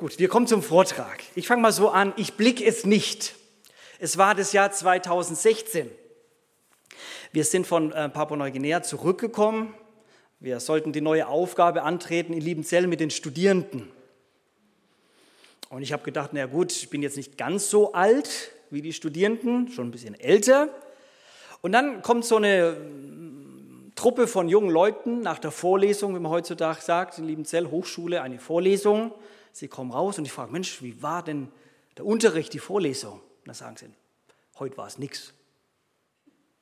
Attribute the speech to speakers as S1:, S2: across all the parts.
S1: Gut, wir kommen zum Vortrag. Ich fange mal so an, ich blicke es nicht. Es war das Jahr 2016. Wir sind von äh, Papua-Neuguinea zurückgekommen. Wir sollten die neue Aufgabe antreten in Liebenzell mit den Studierenden. Und ich habe gedacht, na gut, ich bin jetzt nicht ganz so alt wie die Studierenden, schon ein bisschen älter. Und dann kommt so eine mm, Truppe von jungen Leuten nach der Vorlesung, wie man heutzutage sagt, in Liebenzell Hochschule, eine Vorlesung. Sie kommen raus und ich frage, Mensch, wie war denn der Unterricht, die Vorlesung? Und dann sagen sie, heute war es nichts.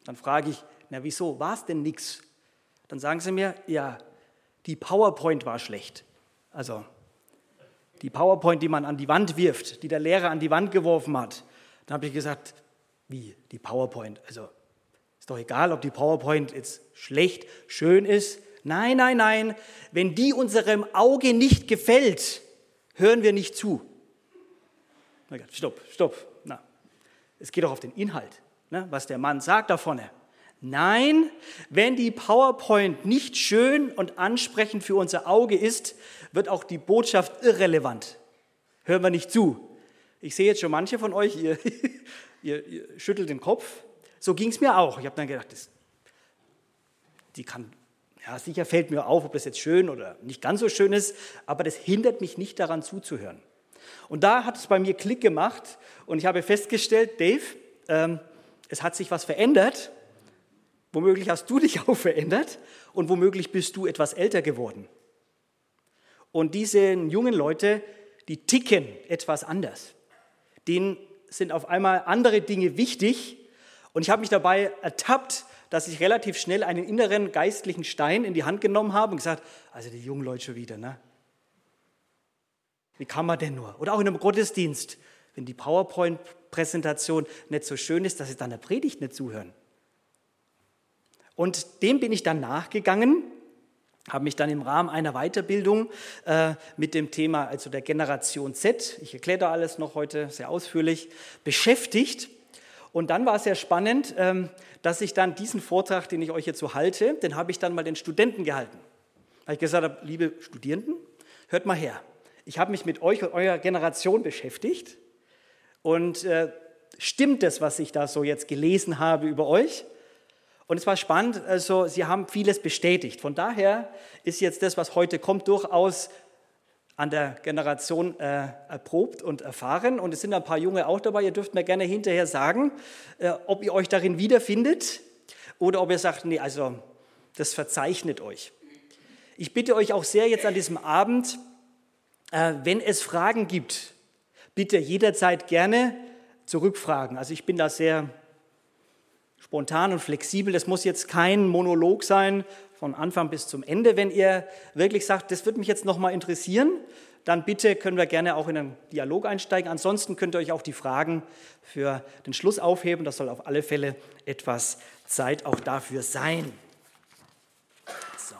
S1: Dann frage ich, na wieso, war es denn nichts? Dann sagen sie mir, ja, die PowerPoint war schlecht. Also die PowerPoint, die man an die Wand wirft, die der Lehrer an die Wand geworfen hat. Dann habe ich gesagt, wie die PowerPoint? Also ist doch egal, ob die PowerPoint jetzt schlecht, schön ist. Nein, nein, nein. Wenn die unserem Auge nicht gefällt, hören wir nicht zu. Stopp, stopp. Na, es geht doch auf den Inhalt, ne, was der Mann sagt da vorne. Nein, wenn die PowerPoint nicht schön und ansprechend für unser Auge ist, wird auch die Botschaft irrelevant. Hören wir nicht zu. Ich sehe jetzt schon manche von euch, ihr, ihr, ihr schüttelt den Kopf. So ging es mir auch. Ich habe dann gedacht, das, die kann, ja, sicher fällt mir auf, ob das jetzt schön oder nicht ganz so schön ist, aber das hindert mich nicht daran zuzuhören. Und da hat es bei mir Klick gemacht und ich habe festgestellt, Dave, ähm, es hat sich was verändert Womöglich hast du dich auch verändert und womöglich bist du etwas älter geworden. Und diese jungen Leute, die ticken etwas anders. Denen sind auf einmal andere Dinge wichtig. Und ich habe mich dabei ertappt, dass ich relativ schnell einen inneren geistlichen Stein in die Hand genommen habe und gesagt, also die jungen Leute schon wieder, ne? Wie kann man denn nur? Oder auch in einem Gottesdienst, wenn die PowerPoint-Präsentation nicht so schön ist, dass sie dann der Predigt nicht zuhören. Und dem bin ich dann nachgegangen, habe mich dann im Rahmen einer Weiterbildung äh, mit dem Thema, also der Generation Z, ich erkläre da alles noch heute sehr ausführlich, beschäftigt. Und dann war es sehr spannend, ähm, dass ich dann diesen Vortrag, den ich euch jetzt so halte, den habe ich dann mal den Studenten gehalten. Weil ich gesagt habe, liebe Studierenden, hört mal her. Ich habe mich mit euch und eurer Generation beschäftigt. Und äh, stimmt das, was ich da so jetzt gelesen habe über euch? Und es war spannend, also sie haben vieles bestätigt. Von daher ist jetzt das, was heute kommt, durchaus an der Generation äh, erprobt und erfahren. Und es sind ein paar Junge auch dabei. Ihr dürft mir gerne hinterher sagen, äh, ob ihr euch darin wiederfindet oder ob ihr sagt, nee, also das verzeichnet euch. Ich bitte euch auch sehr jetzt an diesem Abend, äh, wenn es Fragen gibt, bitte jederzeit gerne zurückfragen. Also ich bin da sehr spontan und flexibel. Das muss jetzt kein Monolog sein von Anfang bis zum Ende. Wenn ihr wirklich sagt, das würde mich jetzt noch mal interessieren, dann bitte können wir gerne auch in einen Dialog einsteigen. Ansonsten könnt ihr euch auch die Fragen für den Schluss aufheben. Das soll auf alle Fälle etwas Zeit auch dafür sein. So.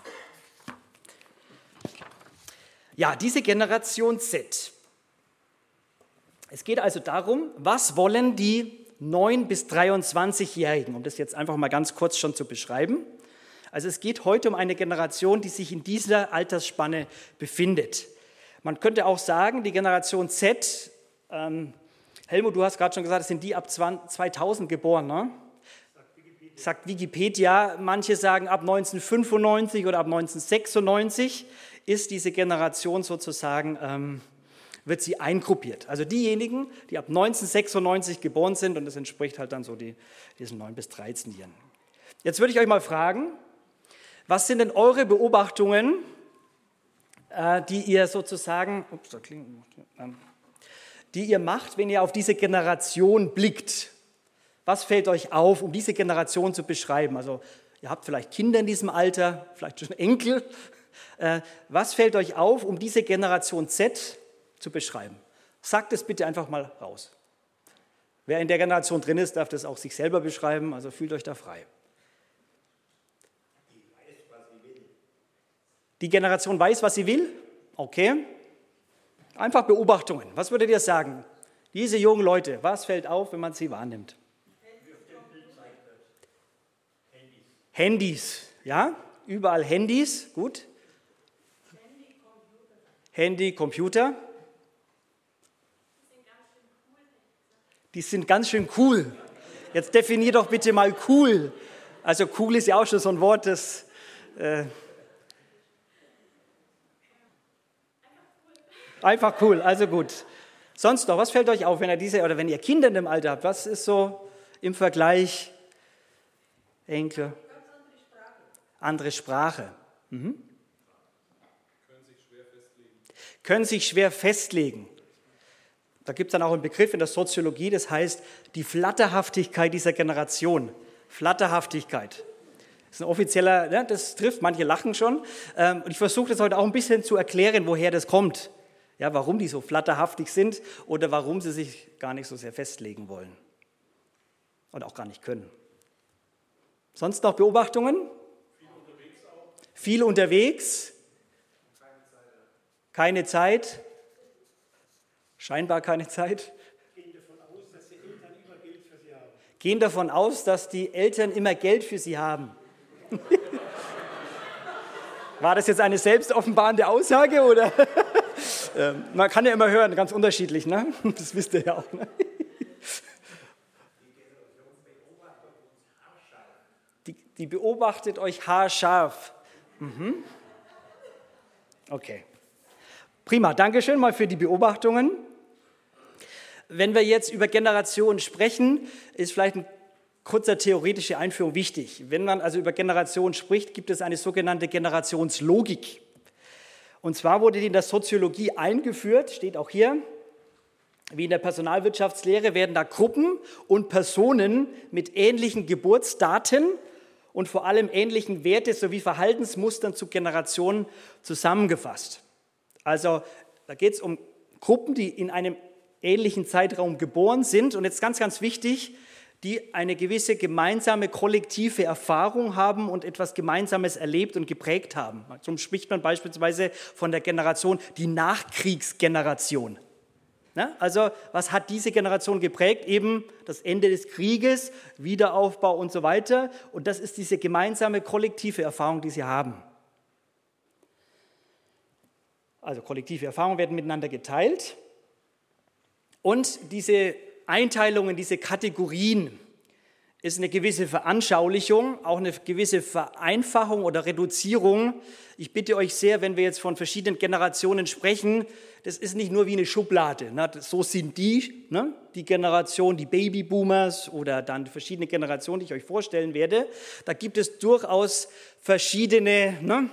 S1: Ja, diese Generation Z. Es geht also darum, was wollen die 9 bis 23-Jährigen, um das jetzt einfach mal ganz kurz schon zu beschreiben. Also es geht heute um eine Generation, die sich in dieser Altersspanne befindet. Man könnte auch sagen, die Generation Z, ähm, Helmut, du hast gerade schon gesagt, das sind die ab 2000 geboren, ne? Sagt Wikipedia, manche sagen ab 1995 oder ab 1996 ist diese Generation sozusagen ähm, wird sie eingruppiert. Also diejenigen, die ab 1996 geboren sind, und das entspricht halt dann so die, diesen 9 bis 13 Jahren. Jetzt würde ich euch mal fragen, was sind denn eure Beobachtungen, äh, die ihr sozusagen, ups, da klingt, die ihr macht, wenn ihr auf diese Generation blickt? Was fällt euch auf, um diese Generation zu beschreiben? Also ihr habt vielleicht Kinder in diesem Alter, vielleicht schon Enkel. Äh, was fällt euch auf, um diese Generation Z zu beschreiben. Sagt es bitte einfach mal raus. Wer in der Generation drin ist, darf das auch sich selber beschreiben, also fühlt euch da frei. Die Generation weiß, was sie will? Okay. Einfach Beobachtungen. Was würdet ihr sagen? Diese jungen Leute, was fällt auf, wenn man sie wahrnimmt? Handys, ja? Überall Handys, gut. Handy, Computer. Die sind ganz schön cool. Jetzt definier doch bitte mal cool. Also cool ist ja auch schon so ein Wort, das... Äh, einfach cool, also gut. Sonst noch, was fällt euch auf, wenn ihr diese oder wenn ihr Kinder in dem Alter habt? Was ist so im Vergleich Enkel? Andere Sprache. Mhm. Können sich schwer festlegen. Können sich schwer festlegen. Da gibt es dann auch einen Begriff in der Soziologie, das heißt die Flatterhaftigkeit dieser Generation. Flatterhaftigkeit. Das ist ein offizieller, ne, das trifft, manche lachen schon. Ähm, und ich versuche das heute auch ein bisschen zu erklären, woher das kommt. Ja, warum die so flatterhaftig sind oder warum sie sich gar nicht so sehr festlegen wollen. Und auch gar nicht können. Sonst noch Beobachtungen? Viel unterwegs. Viel unterwegs. Keine Zeit. Scheinbar keine Zeit. Gehen davon aus, dass die Eltern immer Geld für sie haben. Gehen davon aus, dass die Eltern immer Geld für sie haben. War das jetzt eine selbstoffenbarende Aussage oder? Ähm, man kann ja immer hören, ganz unterschiedlich, ne? Das wisst ihr ja auch. Ne? Die, die beobachtet euch haarscharf. Mhm. Okay. Prima, Dankeschön mal für die Beobachtungen. Wenn wir jetzt über Generationen sprechen, ist vielleicht ein kurzer theoretische Einführung wichtig. Wenn man also über Generationen spricht, gibt es eine sogenannte Generationslogik. Und zwar wurde die in der Soziologie eingeführt, steht auch hier, wie in der Personalwirtschaftslehre werden da Gruppen und Personen mit ähnlichen Geburtsdaten und vor allem ähnlichen Werte sowie Verhaltensmustern zu Generationen zusammengefasst. Also da geht es um Gruppen, die in einem ähnlichen Zeitraum geboren sind. Und jetzt ganz, ganz wichtig, die eine gewisse gemeinsame kollektive Erfahrung haben und etwas Gemeinsames erlebt und geprägt haben. So spricht man beispielsweise von der Generation, die Nachkriegsgeneration. Also was hat diese Generation geprägt? Eben das Ende des Krieges, Wiederaufbau und so weiter. Und das ist diese gemeinsame kollektive Erfahrung, die sie haben. Also kollektive Erfahrungen werden miteinander geteilt. Und diese Einteilungen, diese Kategorien ist eine gewisse Veranschaulichung, auch eine gewisse Vereinfachung oder Reduzierung. Ich bitte euch sehr, wenn wir jetzt von verschiedenen Generationen sprechen, das ist nicht nur wie eine Schublade. Ne? So sind die, ne? die Generation, die Babyboomers oder dann verschiedene Generationen, die ich euch vorstellen werde. Da gibt es durchaus verschiedene ne?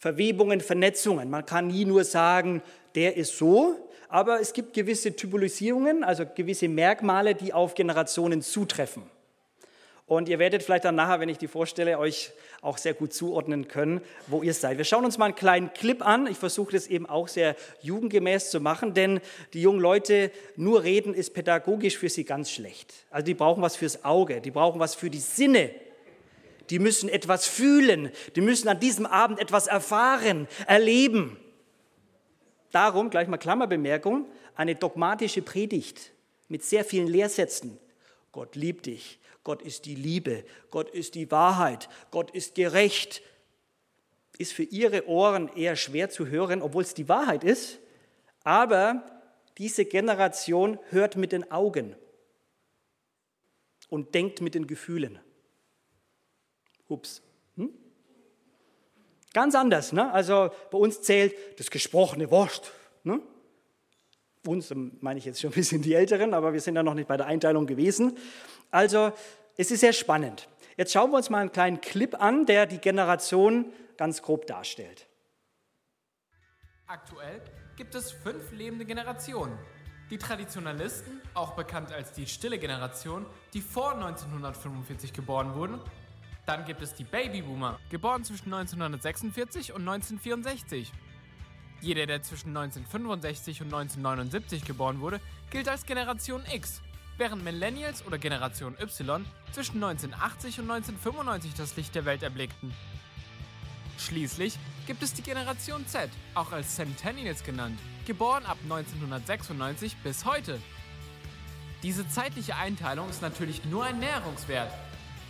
S1: Verwebungen, Vernetzungen. Man kann nie nur sagen, der ist so, aber es gibt gewisse Typolisierungen, also gewisse Merkmale, die auf Generationen zutreffen. Und ihr werdet vielleicht dann nachher, wenn ich die vorstelle, euch auch sehr gut zuordnen können, wo ihr seid. Wir schauen uns mal einen kleinen Clip an. Ich versuche das eben auch sehr jugendgemäß zu machen, denn die jungen Leute, nur reden ist pädagogisch für sie ganz schlecht. Also die brauchen was fürs Auge, die brauchen was für die Sinne. Die müssen etwas fühlen, die müssen an diesem Abend etwas erfahren, erleben. Darum, gleich mal Klammerbemerkung, eine dogmatische Predigt mit sehr vielen Lehrsätzen. Gott liebt dich, Gott ist die Liebe, Gott ist die Wahrheit, Gott ist gerecht, ist für ihre Ohren eher schwer zu hören, obwohl es die Wahrheit ist. Aber diese Generation hört mit den Augen und denkt mit den Gefühlen. Ups. Ganz anders. Ne? Also bei uns zählt das gesprochene Wort. Ne? Uns meine ich jetzt schon ein bisschen die Älteren, aber wir sind ja noch nicht bei der Einteilung gewesen. Also es ist sehr spannend. Jetzt schauen wir uns mal einen kleinen Clip an, der die Generation ganz grob darstellt.
S2: Aktuell gibt es fünf lebende Generationen. Die Traditionalisten, auch bekannt als die stille Generation, die vor 1945 geboren wurden, dann gibt es die Babyboomer, geboren zwischen 1946 und 1964. Jeder, der zwischen 1965 und 1979 geboren wurde, gilt als Generation X, während Millennials oder Generation Y zwischen 1980 und 1995 das Licht der Welt erblickten. Schließlich gibt es die Generation Z, auch als Centennials genannt, geboren ab 1996 bis heute. Diese zeitliche Einteilung ist natürlich nur ein Näherungswert,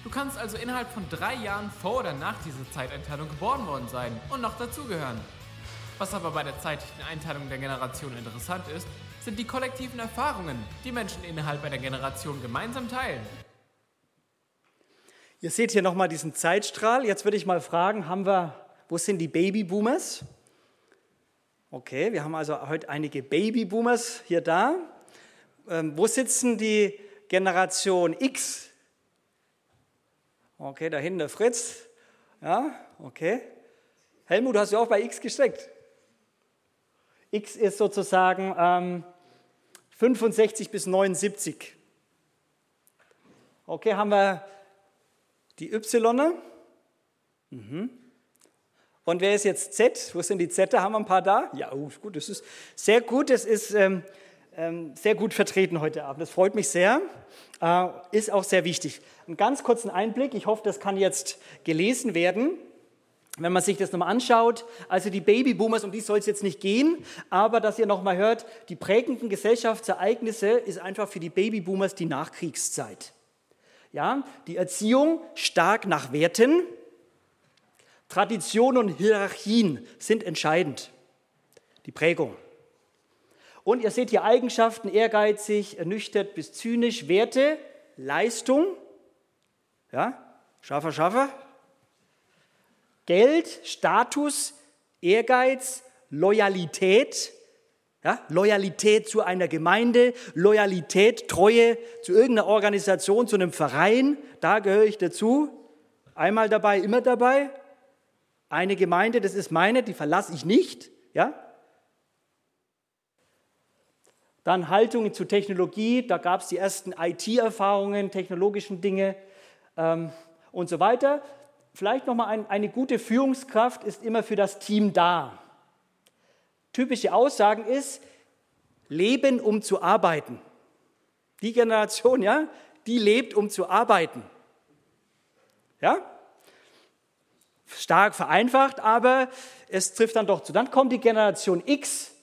S2: Du kannst also innerhalb von drei Jahren vor oder nach dieser Zeiteinteilung geboren worden sein und noch dazugehören. Was aber bei der zeitlichen Einteilung der Generation interessant ist, sind die kollektiven Erfahrungen, die Menschen innerhalb einer Generation gemeinsam teilen.
S1: Ihr seht hier nochmal diesen Zeitstrahl. Jetzt würde ich mal fragen, haben wir, wo sind die Babyboomers? Okay, wir haben also heute einige Babyboomers hier da. Ähm, wo sitzen die Generation X? Okay, da hinten der Fritz. Ja, okay. Helmut, hast du auch bei X gesteckt? X ist sozusagen ähm, 65 bis 79. Okay, haben wir die Y. Mhm. Und wer ist jetzt Z? Wo sind die Z? Haben wir ein paar da? Ja, oh, gut, das ist sehr gut. Das ist ähm, ähm, sehr gut vertreten heute Abend. Das freut mich sehr. Äh, ist auch sehr wichtig. Einen ganz kurzen Einblick. Ich hoffe, das kann jetzt gelesen werden. Wenn man sich das nochmal anschaut, also die Babyboomers, um die soll es jetzt nicht gehen, aber dass ihr nochmal hört, die prägenden Gesellschaftsereignisse ist einfach für die Babyboomers die Nachkriegszeit. Ja, die Erziehung stark nach Werten, Tradition und Hierarchien sind entscheidend. Die Prägung. Und ihr seht hier Eigenschaften, ehrgeizig, ernüchtert bis zynisch, Werte, Leistung, ja, Schaffer, Schaffer, Geld, Status, Ehrgeiz, Loyalität, ja, Loyalität zu einer Gemeinde, Loyalität, Treue zu irgendeiner Organisation, zu einem Verein, da gehöre ich dazu. Einmal dabei, immer dabei. Eine Gemeinde, das ist meine, die verlasse ich nicht. Ja? Dann Haltungen zu Technologie, da gab es die ersten IT-Erfahrungen, technologischen Dinge ähm, und so weiter. Vielleicht nochmal ein, eine gute Führungskraft ist immer für das Team da. Typische Aussagen ist, leben um zu arbeiten. Die Generation, ja, die lebt um zu arbeiten. Ja? Stark vereinfacht, aber es trifft dann doch zu. Dann kommt die Generation X.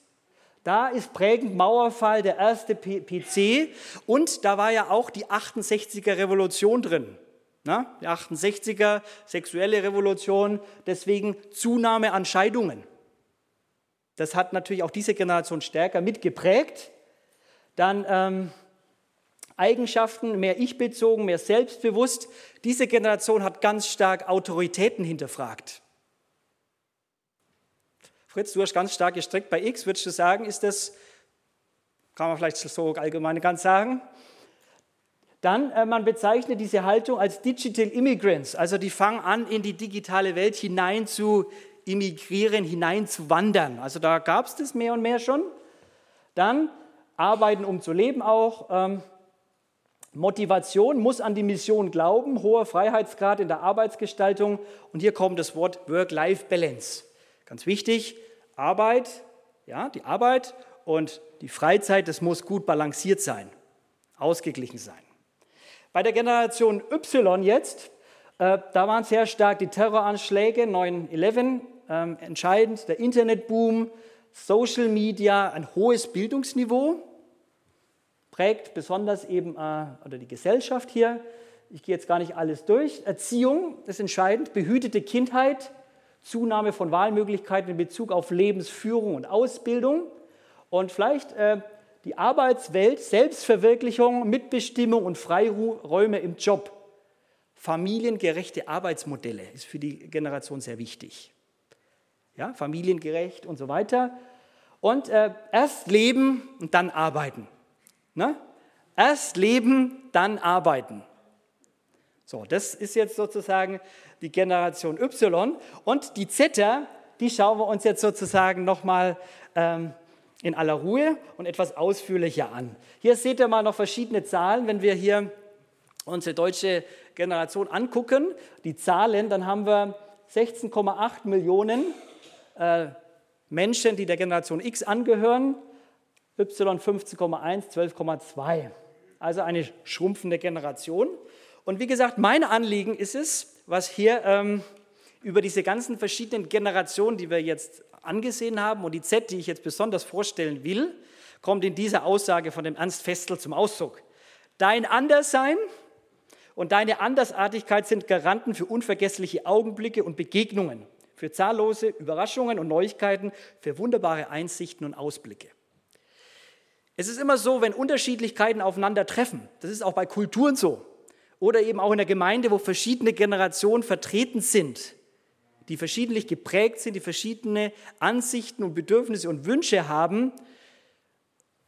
S1: Da ist prägend Mauerfall, der erste PC. Und da war ja auch die 68er Revolution drin. Na, die 68er, sexuelle Revolution, deswegen Zunahme an Scheidungen. Das hat natürlich auch diese Generation stärker mitgeprägt. Dann ähm, Eigenschaften, mehr ich-bezogen, mehr selbstbewusst. Diese Generation hat ganz stark Autoritäten hinterfragt. Fritz, du hast ganz stark gestreckt bei X, würdest du sagen, ist das, kann man vielleicht so allgemein ganz sagen, dann, äh, man bezeichnet diese Haltung als Digital Immigrants, also die fangen an, in die digitale Welt hinein zu immigrieren, hinein zu wandern. Also da gab es das mehr und mehr schon. Dann arbeiten, um zu leben auch. Ähm, Motivation muss an die Mission glauben, hoher Freiheitsgrad in der Arbeitsgestaltung. Und hier kommt das Wort Work-Life-Balance. Ganz wichtig, Arbeit, ja, die Arbeit und die Freizeit, das muss gut balanciert sein, ausgeglichen sein. Bei der Generation Y jetzt, äh, da waren sehr stark die Terroranschläge, 9-11, äh, entscheidend, der Internetboom, Social Media, ein hohes Bildungsniveau, prägt besonders eben äh, oder die Gesellschaft hier. Ich gehe jetzt gar nicht alles durch. Erziehung ist entscheidend, behütete Kindheit, Zunahme von Wahlmöglichkeiten in Bezug auf Lebensführung und Ausbildung und vielleicht äh, die Arbeitswelt, Selbstverwirklichung, Mitbestimmung und Freiräume im Job. Familiengerechte Arbeitsmodelle ist für die Generation sehr wichtig. Ja, familiengerecht und so weiter. Und äh, erst leben und dann arbeiten. Ne? Erst leben, dann arbeiten. So, das ist jetzt sozusagen die Generation Y. Und die Z, die schauen wir uns jetzt sozusagen nochmal ähm, in aller Ruhe und etwas ausführlicher an. Hier seht ihr mal noch verschiedene Zahlen. Wenn wir hier unsere deutsche Generation angucken, die Zahlen, dann haben wir 16,8 Millionen äh, Menschen, die der Generation X angehören, Y 15,1, 12,2. Also eine schrumpfende Generation. Und wie gesagt, mein Anliegen ist es, was hier ähm, über diese ganzen verschiedenen Generationen, die wir jetzt angesehen haben und die Z, die ich jetzt besonders vorstellen will, kommt in dieser Aussage von dem Ernst Festel zum Ausdruck. Dein Anderssein und deine Andersartigkeit sind Garanten für unvergessliche Augenblicke und Begegnungen, für zahllose Überraschungen und Neuigkeiten, für wunderbare Einsichten und Ausblicke. Es ist immer so, wenn Unterschiedlichkeiten aufeinandertreffen, das ist auch bei Kulturen so, oder eben auch in der Gemeinde, wo verschiedene Generationen vertreten sind, die verschiedentlich geprägt sind, die verschiedene Ansichten und Bedürfnisse und Wünsche haben,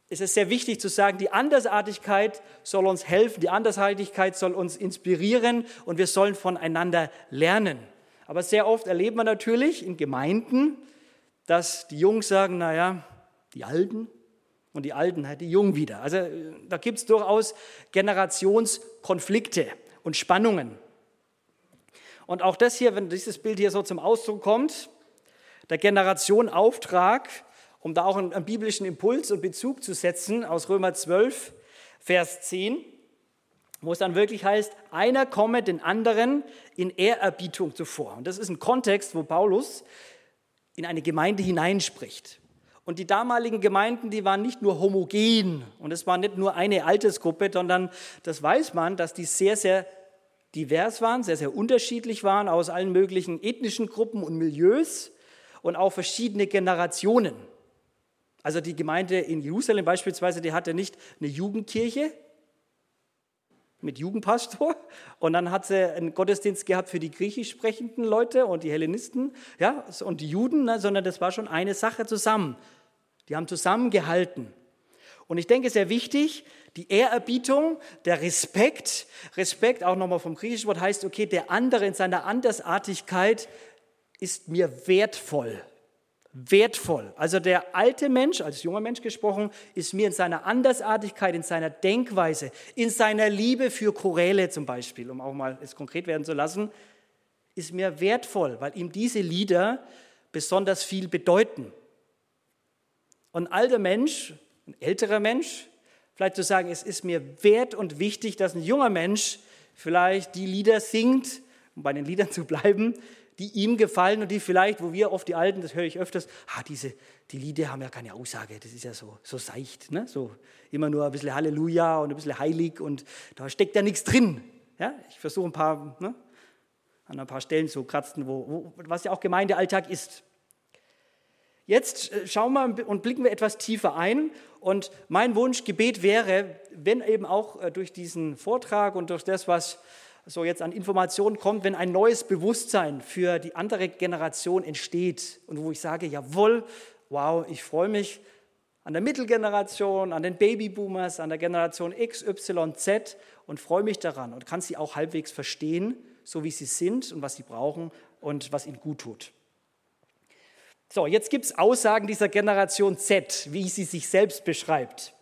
S1: ist es sehr wichtig zu sagen, die Andersartigkeit soll uns helfen, die Andersartigkeit soll uns inspirieren und wir sollen voneinander lernen. Aber sehr oft erlebt man natürlich in Gemeinden, dass die Jungs sagen, naja, die Alten und die Alten, die Jungen wieder. Also da gibt es durchaus Generationskonflikte und Spannungen. Und auch das hier, wenn dieses Bild hier so zum Ausdruck kommt, der Generationenauftrag, um da auch einen, einen biblischen Impuls und Bezug zu setzen aus Römer 12, Vers 10, wo es dann wirklich heißt, einer komme den anderen in Ehrerbietung zuvor. Und das ist ein Kontext, wo Paulus in eine Gemeinde hineinspricht. Und die damaligen Gemeinden, die waren nicht nur homogen und es war nicht nur eine Altersgruppe, sondern das weiß man, dass die sehr, sehr divers waren, sehr, sehr unterschiedlich waren aus allen möglichen ethnischen Gruppen und Milieus und auch verschiedene Generationen. Also die Gemeinde in Jerusalem beispielsweise, die hatte nicht eine Jugendkirche mit Jugendpastor und dann hat sie einen Gottesdienst gehabt für die griechisch sprechenden Leute und die Hellenisten ja, und die Juden, ne, sondern das war schon eine Sache zusammen. Die haben zusammengehalten. Und ich denke, sehr wichtig, die Ehrerbietung, der Respekt, Respekt auch nochmal vom griechischen Wort heißt, okay, der andere in seiner Andersartigkeit ist mir wertvoll wertvoll. Also der alte Mensch, als junger Mensch gesprochen, ist mir in seiner Andersartigkeit, in seiner Denkweise, in seiner Liebe für Choräle zum Beispiel, um auch mal es konkret werden zu lassen, ist mir wertvoll, weil ihm diese Lieder besonders viel bedeuten. Und ein alter Mensch, ein älterer Mensch, vielleicht zu sagen, es ist mir wert und wichtig, dass ein junger Mensch vielleicht die Lieder singt, um bei den Liedern zu bleiben, die ihm gefallen und die vielleicht, wo wir oft die Alten, das höre ich öfters, ah, diese, die Lieder haben ja keine Aussage, das ist ja so, so seicht, ne? so immer nur ein bisschen Halleluja und ein bisschen heilig und da steckt ja nichts drin. Ja? Ich versuche ein paar, ne? an ein paar Stellen zu kratzen, wo, wo, was ja auch Gemeindealltag ist. Jetzt äh, schauen wir und blicken wir etwas tiefer ein. Und mein Wunsch, Gebet wäre, wenn eben auch äh, durch diesen Vortrag und durch das, was so jetzt an Informationen kommt, wenn ein neues Bewusstsein für die andere Generation entsteht und wo ich sage, jawohl, wow, ich freue mich an der Mittelgeneration, an den Babyboomers, an der Generation X, Y, Z und freue mich daran und kann sie auch halbwegs verstehen, so wie sie sind und was sie brauchen und was ihnen gut tut. So, jetzt gibt es Aussagen dieser Generation Z, wie sie sich selbst beschreibt.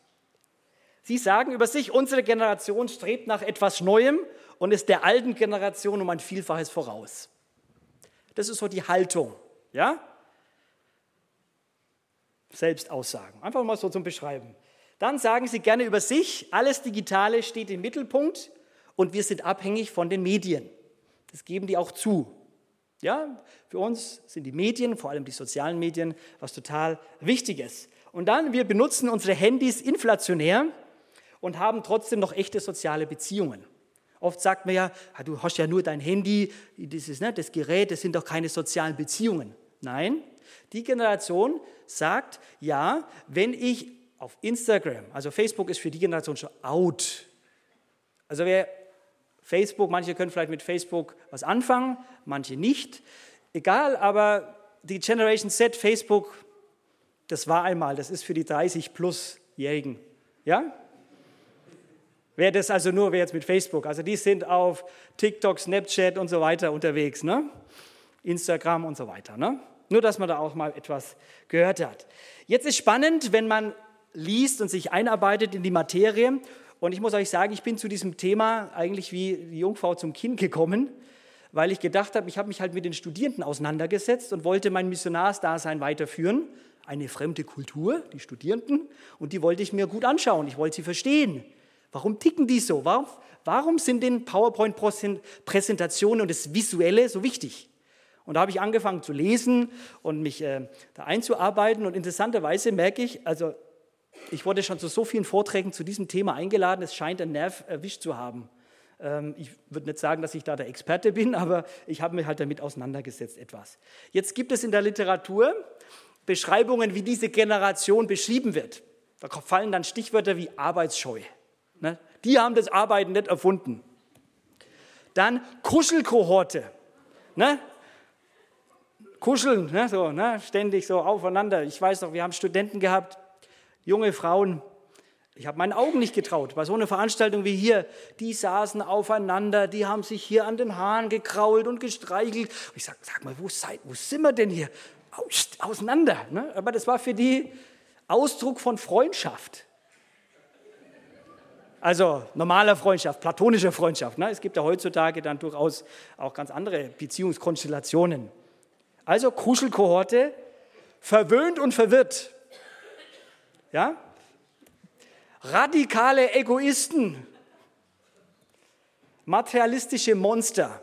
S1: Sie sagen über sich, unsere Generation strebt nach etwas Neuem und ist der alten Generation um ein Vielfaches voraus. Das ist so die Haltung, ja? Selbstaussagen, einfach mal so zum Beschreiben. Dann sagen sie gerne über sich, alles Digitale steht im Mittelpunkt und wir sind abhängig von den Medien. Das geben die auch zu. Ja, für uns sind die Medien, vor allem die sozialen Medien, was total Wichtiges. Und dann, wir benutzen unsere Handys inflationär und haben trotzdem noch echte soziale Beziehungen. Oft sagt man ja, ah, du hast ja nur dein Handy, dieses, ne, das Gerät, das sind doch keine sozialen Beziehungen. Nein, die Generation sagt, ja, wenn ich auf Instagram, also Facebook ist für die Generation schon out. Also wer Facebook, manche können vielleicht mit Facebook was anfangen, manche nicht. Egal, aber die Generation Z, Facebook, das war einmal, das ist für die 30 plus Jährigen. Ja? Wer das also nur, wer jetzt mit Facebook, also die sind auf TikTok, Snapchat und so weiter unterwegs, ne? Instagram und so weiter. Ne? Nur, dass man da auch mal etwas gehört hat. Jetzt ist spannend, wenn man liest und sich einarbeitet in die Materie. Und ich muss euch sagen, ich bin zu diesem Thema eigentlich wie die Jungfrau zum Kind gekommen, weil ich gedacht habe, ich habe mich halt mit den Studierenden auseinandergesetzt und wollte mein Missionarsdasein weiterführen. Eine fremde Kultur, die Studierenden, und die wollte ich mir gut anschauen. Ich wollte sie verstehen. Warum ticken die so? Warum, warum sind den PowerPoint-Präsentationen und das Visuelle so wichtig? Und da habe ich angefangen zu lesen und mich äh, da einzuarbeiten. Und interessanterweise merke ich, also ich wurde schon zu so vielen Vorträgen zu diesem Thema eingeladen, es scheint einen Nerv erwischt zu haben. Ähm, ich würde nicht sagen, dass ich da der Experte bin, aber ich habe mich halt damit auseinandergesetzt etwas. Jetzt gibt es in der Literatur Beschreibungen, wie diese Generation beschrieben wird. Da fallen dann Stichwörter wie Arbeitsscheu. Ne? Die haben das Arbeiten nicht erfunden. Dann Kuschelkohorte. Ne? Kuscheln, ne? So, ständig so aufeinander. Ich weiß noch, wir haben Studenten gehabt, junge Frauen, ich habe meinen Augen nicht getraut. Bei so einer Veranstaltung wie hier, die saßen aufeinander, die haben sich hier an den Haaren gekrault und gestreichelt. Und ich sage, sag mal, wo, seid, wo sind wir denn hier? Auseinander. Ne? Aber das war für die Ausdruck von Freundschaft. Also normaler Freundschaft, platonischer Freundschaft. Ne? Es gibt ja heutzutage dann durchaus auch ganz andere Beziehungskonstellationen. Also Kuschelkohorte, verwöhnt und verwirrt. Ja? Radikale Egoisten, materialistische Monster.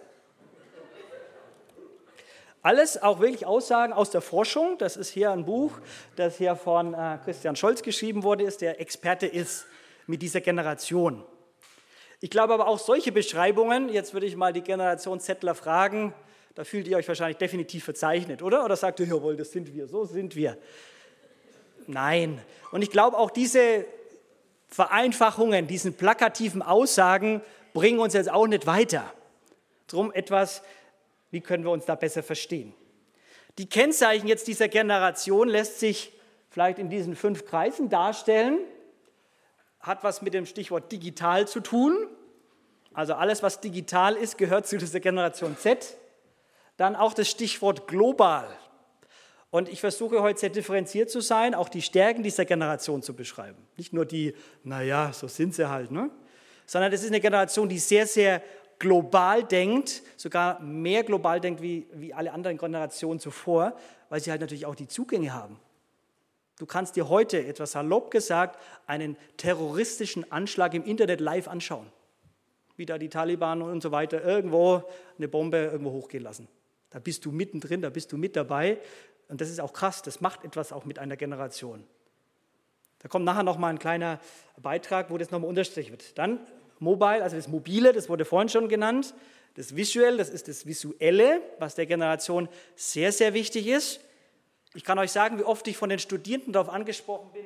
S1: Alles auch wirklich Aussagen aus der Forschung. Das ist hier ein Buch, das hier von äh, Christian Scholz geschrieben wurde, ist, der Experte ist mit dieser Generation. Ich glaube aber auch solche Beschreibungen, jetzt würde ich mal die Generation Zettler fragen, da fühlt ihr euch wahrscheinlich definitiv verzeichnet, oder? Oder sagt ihr, jawohl, das sind wir, so sind wir. Nein. Und ich glaube auch diese Vereinfachungen, diesen plakativen Aussagen bringen uns jetzt auch nicht weiter. Drum etwas, wie können wir uns da besser verstehen? Die Kennzeichen jetzt dieser Generation lässt sich vielleicht in diesen fünf Kreisen darstellen. Hat was mit dem Stichwort digital zu tun. Also alles, was digital ist, gehört zu dieser Generation Z. Dann auch das Stichwort global. Und ich versuche heute sehr differenziert zu sein, auch die Stärken dieser Generation zu beschreiben. Nicht nur die, naja, so sind sie halt, ne? sondern es ist eine Generation, die sehr, sehr global denkt, sogar mehr global denkt wie, wie alle anderen Generationen zuvor, weil sie halt natürlich auch die Zugänge haben. Du kannst dir heute, etwas salopp gesagt, einen terroristischen Anschlag im Internet live anschauen. Wie da die Taliban und so weiter irgendwo eine Bombe irgendwo hochgehen lassen. Da bist du mittendrin, da bist du mit dabei. Und das ist auch krass, das macht etwas auch mit einer Generation. Da kommt nachher noch mal ein kleiner Beitrag, wo das nochmal unterstrichen wird. Dann Mobile, also das Mobile, das wurde vorhin schon genannt. Das Visual, das ist das Visuelle, was der Generation sehr, sehr wichtig ist. Ich kann euch sagen, wie oft ich von den Studierenden darauf angesprochen bin,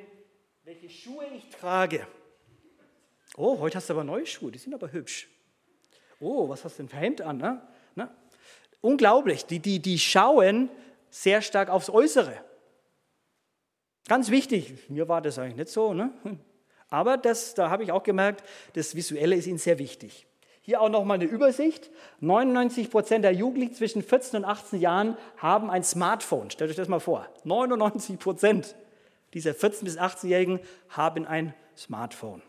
S1: welche Schuhe ich trage. Oh, heute hast du aber neue Schuhe, die sind aber hübsch. Oh, was hast du denn für Hemd an? Ne? Ne? Unglaublich, die, die, die schauen sehr stark aufs Äußere. Ganz wichtig, mir war das eigentlich nicht so, ne? aber das, da habe ich auch gemerkt, das Visuelle ist ihnen sehr wichtig. Hier auch nochmal eine Übersicht. 99 Prozent der Jugendlichen zwischen 14 und 18 Jahren haben ein Smartphone. Stellt euch das mal vor. 99 Prozent dieser 14 bis 18-Jährigen haben ein Smartphone.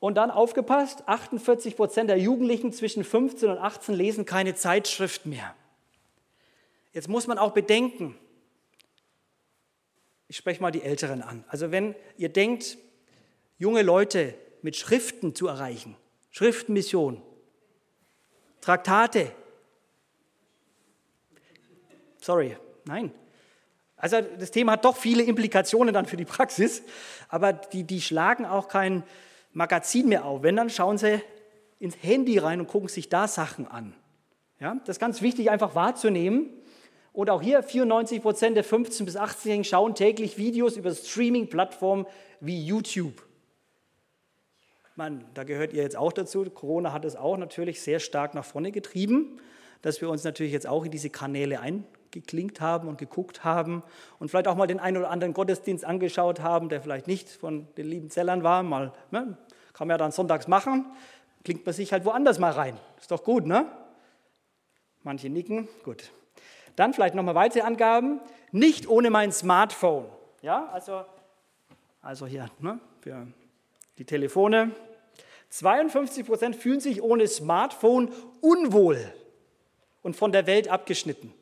S1: Und dann aufgepasst, 48 Prozent der Jugendlichen zwischen 15 und 18 lesen keine Zeitschrift mehr. Jetzt muss man auch bedenken, ich spreche mal die Älteren an. Also wenn ihr denkt, junge Leute mit Schriften zu erreichen, Schriftenmission, Traktate, sorry, nein. Also das Thema hat doch viele Implikationen dann für die Praxis, aber die, die schlagen auch kein Magazin mehr auf. Wenn, dann schauen sie ins Handy rein und gucken sich da Sachen an. Ja, das ist ganz wichtig, einfach wahrzunehmen. Und auch hier 94 Prozent der 15- bis 18-Jährigen schauen täglich Videos über Streaming-Plattformen wie YouTube. Man, da gehört ihr jetzt auch dazu. Corona hat es auch natürlich sehr stark nach vorne getrieben, dass wir uns natürlich jetzt auch in diese Kanäle eingeklinkt haben und geguckt haben und vielleicht auch mal den einen oder anderen Gottesdienst angeschaut haben, der vielleicht nicht von den lieben Zellern war. Mal, ne? Kann man ja dann sonntags machen, klingt man sich halt woanders mal rein. Ist doch gut, ne? Manche nicken, gut. Dann vielleicht nochmal weitere Angaben. Nicht ohne mein Smartphone. Ja, also, also hier ne, für die Telefone. 52 Prozent fühlen sich ohne Smartphone unwohl und von der Welt abgeschnitten.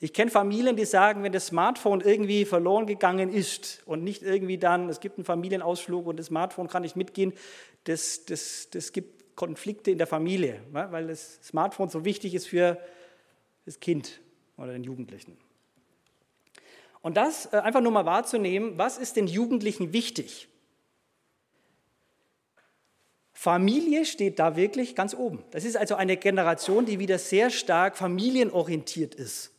S1: Ich kenne Familien, die sagen, wenn das Smartphone irgendwie verloren gegangen ist und nicht irgendwie dann, es gibt einen Familienausflug und das Smartphone kann nicht mitgehen, das, das, das gibt Konflikte in der Familie, weil das Smartphone so wichtig ist für das Kind oder den Jugendlichen. Und das äh, einfach nur mal wahrzunehmen, was ist den Jugendlichen wichtig? Familie steht da wirklich ganz oben. Das ist also eine Generation, die wieder sehr stark familienorientiert ist,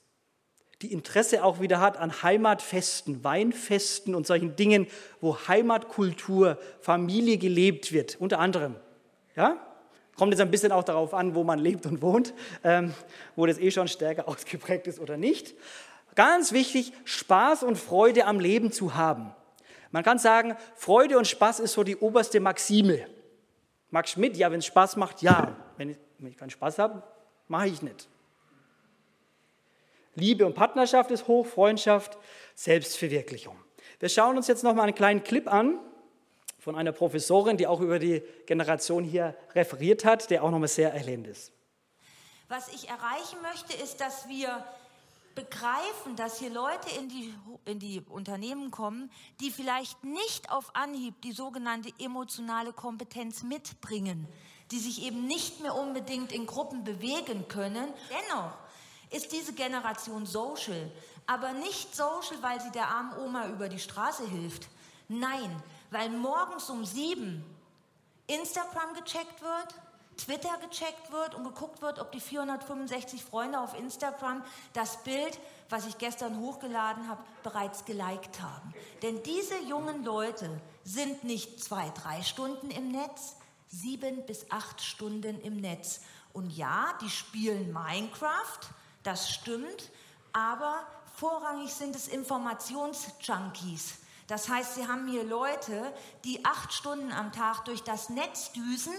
S1: die Interesse auch wieder hat an Heimatfesten, Weinfesten und solchen Dingen, wo Heimatkultur, Familie gelebt wird, unter anderem. Ja? Kommt jetzt ein bisschen auch darauf an, wo man lebt und wohnt, ähm, wo das eh schon stärker ausgeprägt ist oder nicht. Ganz wichtig, Spaß und Freude am Leben zu haben. Man kann sagen, Freude und Spaß ist so die oberste Maxime. Max Schmidt, ja, wenn es Spaß macht, ja. Wenn ich, wenn ich keinen Spaß habe, mache ich nicht. Liebe und Partnerschaft ist hoch, Freundschaft, Selbstverwirklichung. Wir schauen uns jetzt noch mal einen kleinen Clip an von einer Professorin, die auch über die Generation hier referiert hat, der auch noch mal sehr erhellend ist.
S3: Was ich erreichen möchte, ist, dass wir begreifen, dass hier Leute in die, in die Unternehmen kommen, die vielleicht nicht auf Anhieb die sogenannte emotionale Kompetenz mitbringen, die sich eben nicht mehr unbedingt in Gruppen bewegen können. Dennoch ist diese Generation social, aber nicht social, weil sie der armen Oma über die Straße hilft. Nein, weil morgens um sieben Instagram gecheckt wird, Twitter gecheckt wird und geguckt wird, ob die 465 Freunde auf Instagram das Bild, was ich gestern hochgeladen habe, bereits geliked haben. Denn diese jungen Leute sind nicht zwei, drei Stunden im Netz, sieben bis acht Stunden im Netz. Und ja, die spielen Minecraft, das stimmt, aber vorrangig sind es Informationsjunkies. Das heißt, sie haben hier Leute, die acht Stunden am Tag durch das Netz düsen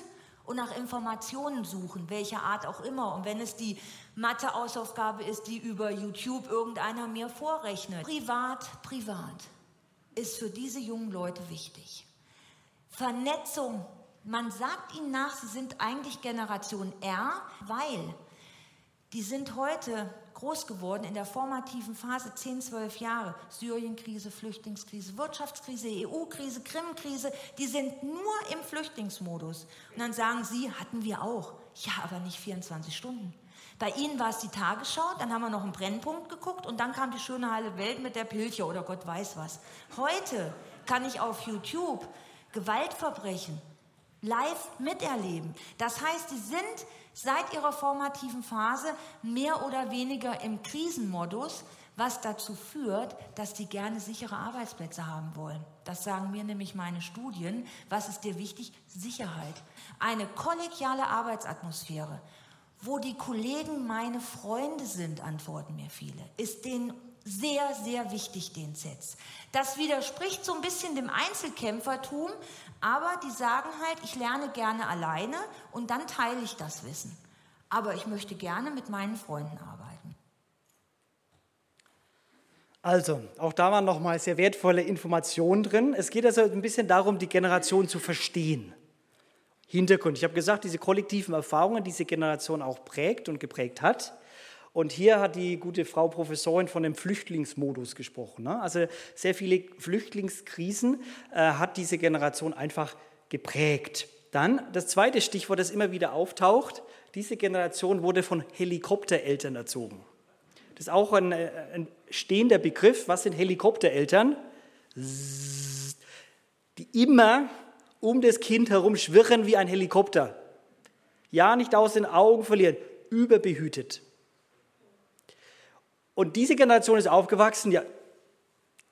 S3: und nach Informationen suchen, welcher Art auch immer. Und wenn es die Mathe-Hausaufgabe ist, die über YouTube irgendeiner mir vorrechnet. Privat, privat ist für diese jungen Leute wichtig. Vernetzung. Man sagt ihnen nach, sie sind eigentlich Generation R, weil die sind heute groß geworden in der formativen Phase 10, 12 Jahre. Syrienkrise, Flüchtlingskrise, Wirtschaftskrise, EU-Krise, Krim-Krise, die sind nur im Flüchtlingsmodus. Und dann sagen sie, hatten wir auch. Ja, aber nicht 24 Stunden. Bei ihnen war es die Tagesschau, dann haben wir noch einen Brennpunkt geguckt und dann kam die schöne heile Welt mit der Pilche oder Gott weiß was. Heute kann ich auf YouTube Gewaltverbrechen live miterleben. Das heißt, sie sind seit ihrer formativen Phase mehr oder weniger im Krisenmodus, was dazu führt, dass die gerne sichere Arbeitsplätze haben wollen. Das sagen mir nämlich meine Studien. Was ist dir wichtig? Sicherheit. Eine kollegiale Arbeitsatmosphäre, wo die Kollegen meine Freunde sind, antworten mir viele, ist denen sehr, sehr wichtig, den Sets. Das widerspricht so ein bisschen dem Einzelkämpfertum, aber die sagen halt, ich lerne gerne alleine und dann teile ich das Wissen. Aber ich möchte gerne mit meinen Freunden arbeiten.
S1: Also, auch da waren nochmal sehr wertvolle Informationen drin. Es geht also ein bisschen darum, die Generation zu verstehen. Hintergrund. Ich habe gesagt, diese kollektiven Erfahrungen, die diese Generation auch prägt und geprägt hat. Und hier hat die gute Frau Professorin von dem Flüchtlingsmodus gesprochen. Ne? Also sehr viele Flüchtlingskrisen äh, hat diese Generation einfach geprägt. Dann das zweite Stichwort, das immer wieder auftaucht, diese Generation wurde von Helikoptereltern erzogen. Das ist auch ein, äh, ein stehender Begriff. Was sind Helikoptereltern? Die immer um das Kind herum schwirren wie ein Helikopter. Ja, nicht aus den Augen verlieren, überbehütet. Und diese Generation ist aufgewachsen, ja,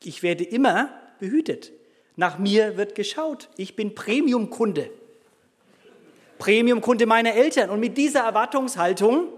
S1: ich werde immer behütet. Nach mir wird geschaut. Ich bin Premium-Kunde. Premium-Kunde meiner Eltern. Und mit dieser Erwartungshaltung,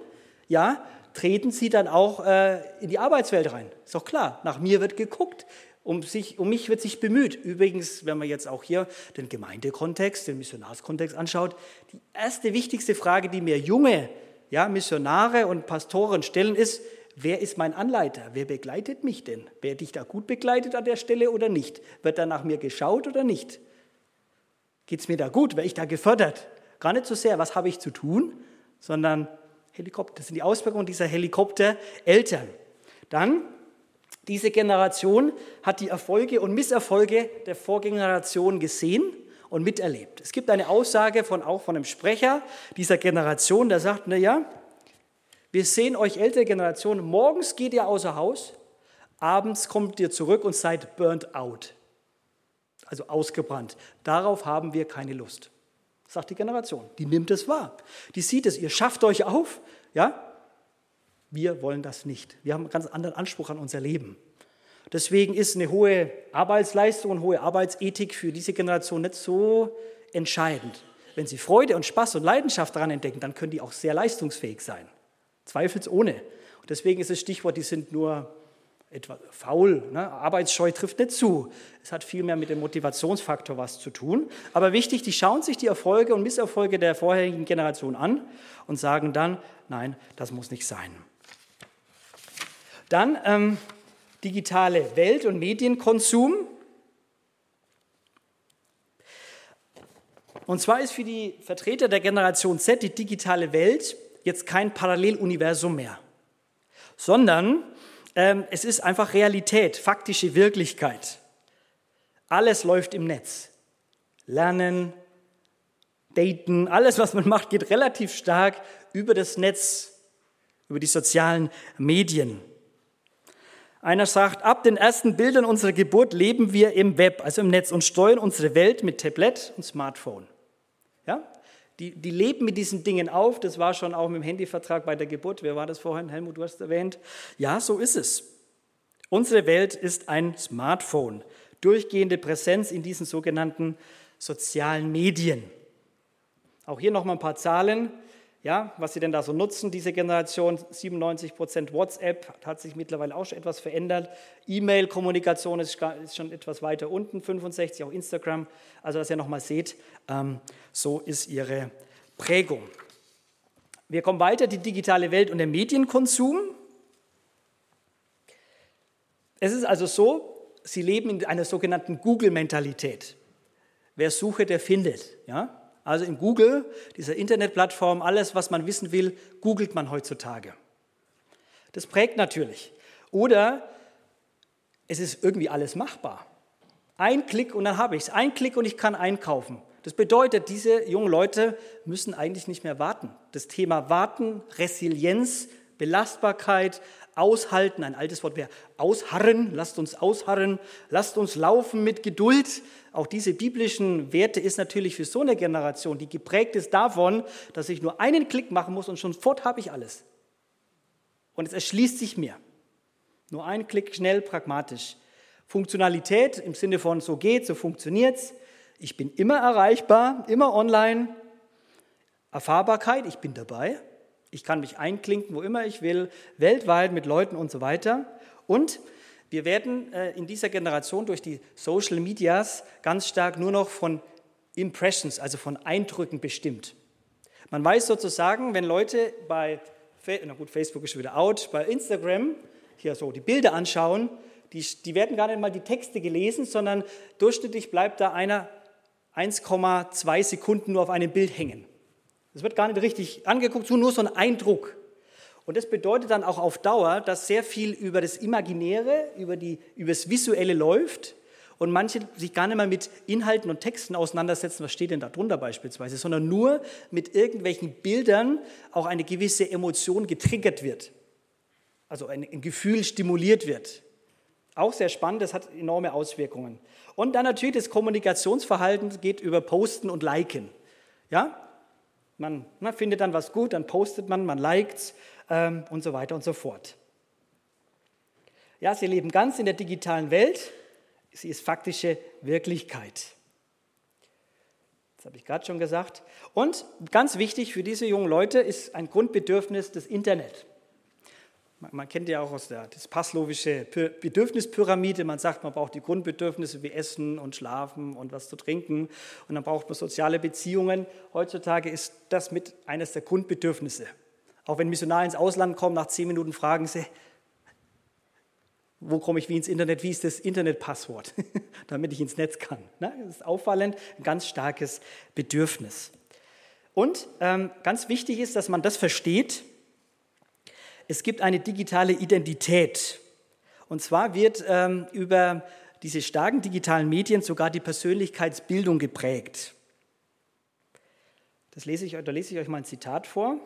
S1: ja, treten sie dann auch äh, in die Arbeitswelt rein. Ist doch klar. Nach mir wird geguckt. Um, sich, um mich wird sich bemüht. Übrigens, wenn man jetzt auch hier den Gemeindekontext, den Missionarskontext anschaut, die erste wichtigste Frage, die mir junge ja, Missionare und Pastoren stellen, ist, wer ist mein Anleiter? Wer begleitet mich denn? Werde ich da gut begleitet an der Stelle oder nicht? Wird da nach mir geschaut oder nicht? Geht es mir da gut? Werde ich da gefördert? Gar nicht so sehr, was habe ich zu tun, sondern Helikopter. Das sind die Auswirkungen dieser Helikoptereltern. Dann, diese Generation hat die Erfolge und Misserfolge der Vorgeneration gesehen und miterlebt. Es gibt eine Aussage von, auch von einem Sprecher dieser Generation, der sagt, na ja, wir sehen euch ältere Generationen, morgens geht ihr außer Haus, abends kommt ihr zurück und seid burnt out, also ausgebrannt. Darauf haben wir keine Lust. sagt die Generation. Die nimmt es wahr. Die sieht es, ihr schafft euch auf. Ja? Wir wollen das nicht. Wir haben einen ganz anderen Anspruch an unser Leben. Deswegen ist eine hohe Arbeitsleistung und hohe Arbeitsethik für diese Generation nicht so entscheidend. Wenn sie Freude und Spaß und Leidenschaft daran entdecken, dann können die auch sehr leistungsfähig sein. Zweifelsohne. Und deswegen ist das Stichwort, die sind nur etwa faul. Ne? Arbeitsscheu trifft nicht zu. Es hat vielmehr mit dem Motivationsfaktor was zu tun. Aber wichtig, die schauen sich die Erfolge und Misserfolge der vorherigen Generation an und sagen dann, nein, das muss nicht sein. Dann ähm, digitale Welt- und Medienkonsum. Und zwar ist für die Vertreter der Generation Z die digitale Welt jetzt kein Paralleluniversum mehr, sondern ähm, es ist einfach Realität, faktische Wirklichkeit. Alles läuft im Netz. Lernen, daten, alles, was man macht, geht relativ stark über das Netz, über die sozialen Medien. Einer sagt, ab den ersten Bildern unserer Geburt leben wir im Web, also im Netz, und steuern unsere Welt mit Tablet und Smartphone. Die, die leben mit diesen Dingen auf. Das war schon auch mit dem Handyvertrag bei der Geburt. Wer war das vorhin? Helmut, du hast erwähnt. Ja, so ist es. Unsere Welt ist ein Smartphone. Durchgehende Präsenz in diesen sogenannten sozialen Medien. Auch hier nochmal ein paar Zahlen. Ja, was sie denn da so nutzen, diese Generation, 97 Prozent WhatsApp, hat sich mittlerweile auch schon etwas verändert. E-Mail-Kommunikation ist, schon etwas weiter unten, 65%, auch Instagram. Also, dass ihr nochmal seht, ähm, so ist ihre Prägung. Wir kommen weiter, die digitale Welt und der Medienkonsum. Es ist also so, sie leben in einer sogenannten Google-Mentalität. Wer suche, der findet. Ja? Also in Google, dieser Internetplattform, alles, was man wissen will, googelt man heutzutage. Das prägt natürlich. Oder es ist irgendwie alles machbar. Ein Klick und dann habe ich es. Ein Klick und ich kann einkaufen. Das bedeutet, diese jungen Leute müssen eigentlich nicht mehr warten. Das Thema Warten, Resilienz, Belastbarkeit, Aushalten, ein altes Wort wäre ausharren, lasst uns ausharren, lasst uns laufen mit Geduld. Auch diese biblischen Werte ist natürlich für so eine Generation, die geprägt ist davon, dass ich nur einen Klick machen muss und schon fort habe ich alles. Und es erschließt sich mir. Nur ein Klick, schnell, pragmatisch. Funktionalität im Sinne von so geht, so funktioniert's. Ich bin immer erreichbar, immer online. Erfahrbarkeit, ich bin dabei. Ich kann mich einklinken, wo immer ich will, weltweit mit Leuten und so weiter. Und wir werden äh, in dieser Generation durch die Social Medias ganz stark nur noch von Impressions, also von Eindrücken bestimmt. Man weiß sozusagen, wenn Leute bei, na gut, Facebook ist schon wieder out, bei Instagram hier so die Bilder anschauen, die, die werden gar nicht mal die Texte gelesen, sondern durchschnittlich bleibt da einer 1,2 Sekunden nur auf einem Bild hängen. Es wird gar nicht richtig angeguckt, nur so ein Eindruck. Und das bedeutet dann auch auf Dauer, dass sehr viel über das Imaginäre, über, die, über das Visuelle läuft und manche sich gar nicht mehr mit Inhalten und Texten auseinandersetzen, was steht denn da drunter beispielsweise, sondern nur mit irgendwelchen Bildern auch eine gewisse Emotion getriggert wird. Also ein, ein Gefühl stimuliert wird. Auch sehr spannend, das hat enorme Auswirkungen. Und dann natürlich das Kommunikationsverhalten geht über Posten und Liken. Ja, man, man findet dann was gut, dann postet man, man liked ähm, und so weiter und so fort. Ja, sie leben ganz in der digitalen Welt. Sie ist faktische Wirklichkeit. Das habe ich gerade schon gesagt. Und ganz wichtig für diese jungen Leute ist ein Grundbedürfnis das Internet. Man kennt ja auch aus der das passlowische Bedürfnispyramide. Man sagt, man braucht die Grundbedürfnisse wie Essen und Schlafen und was zu trinken. Und dann braucht man soziale Beziehungen. Heutzutage ist das mit eines der Grundbedürfnisse. Auch wenn Missionare ins Ausland kommen, nach zehn Minuten fragen sie, wo komme ich wie ins Internet? Wie ist das Internetpasswort, damit ich ins Netz kann? Das ist auffallend, ein ganz starkes Bedürfnis. Und ähm, ganz wichtig ist, dass man das versteht, es gibt eine digitale Identität. Und zwar wird ähm, über diese starken digitalen Medien sogar die Persönlichkeitsbildung geprägt. Das lese ich, da lese ich euch mal ein Zitat vor.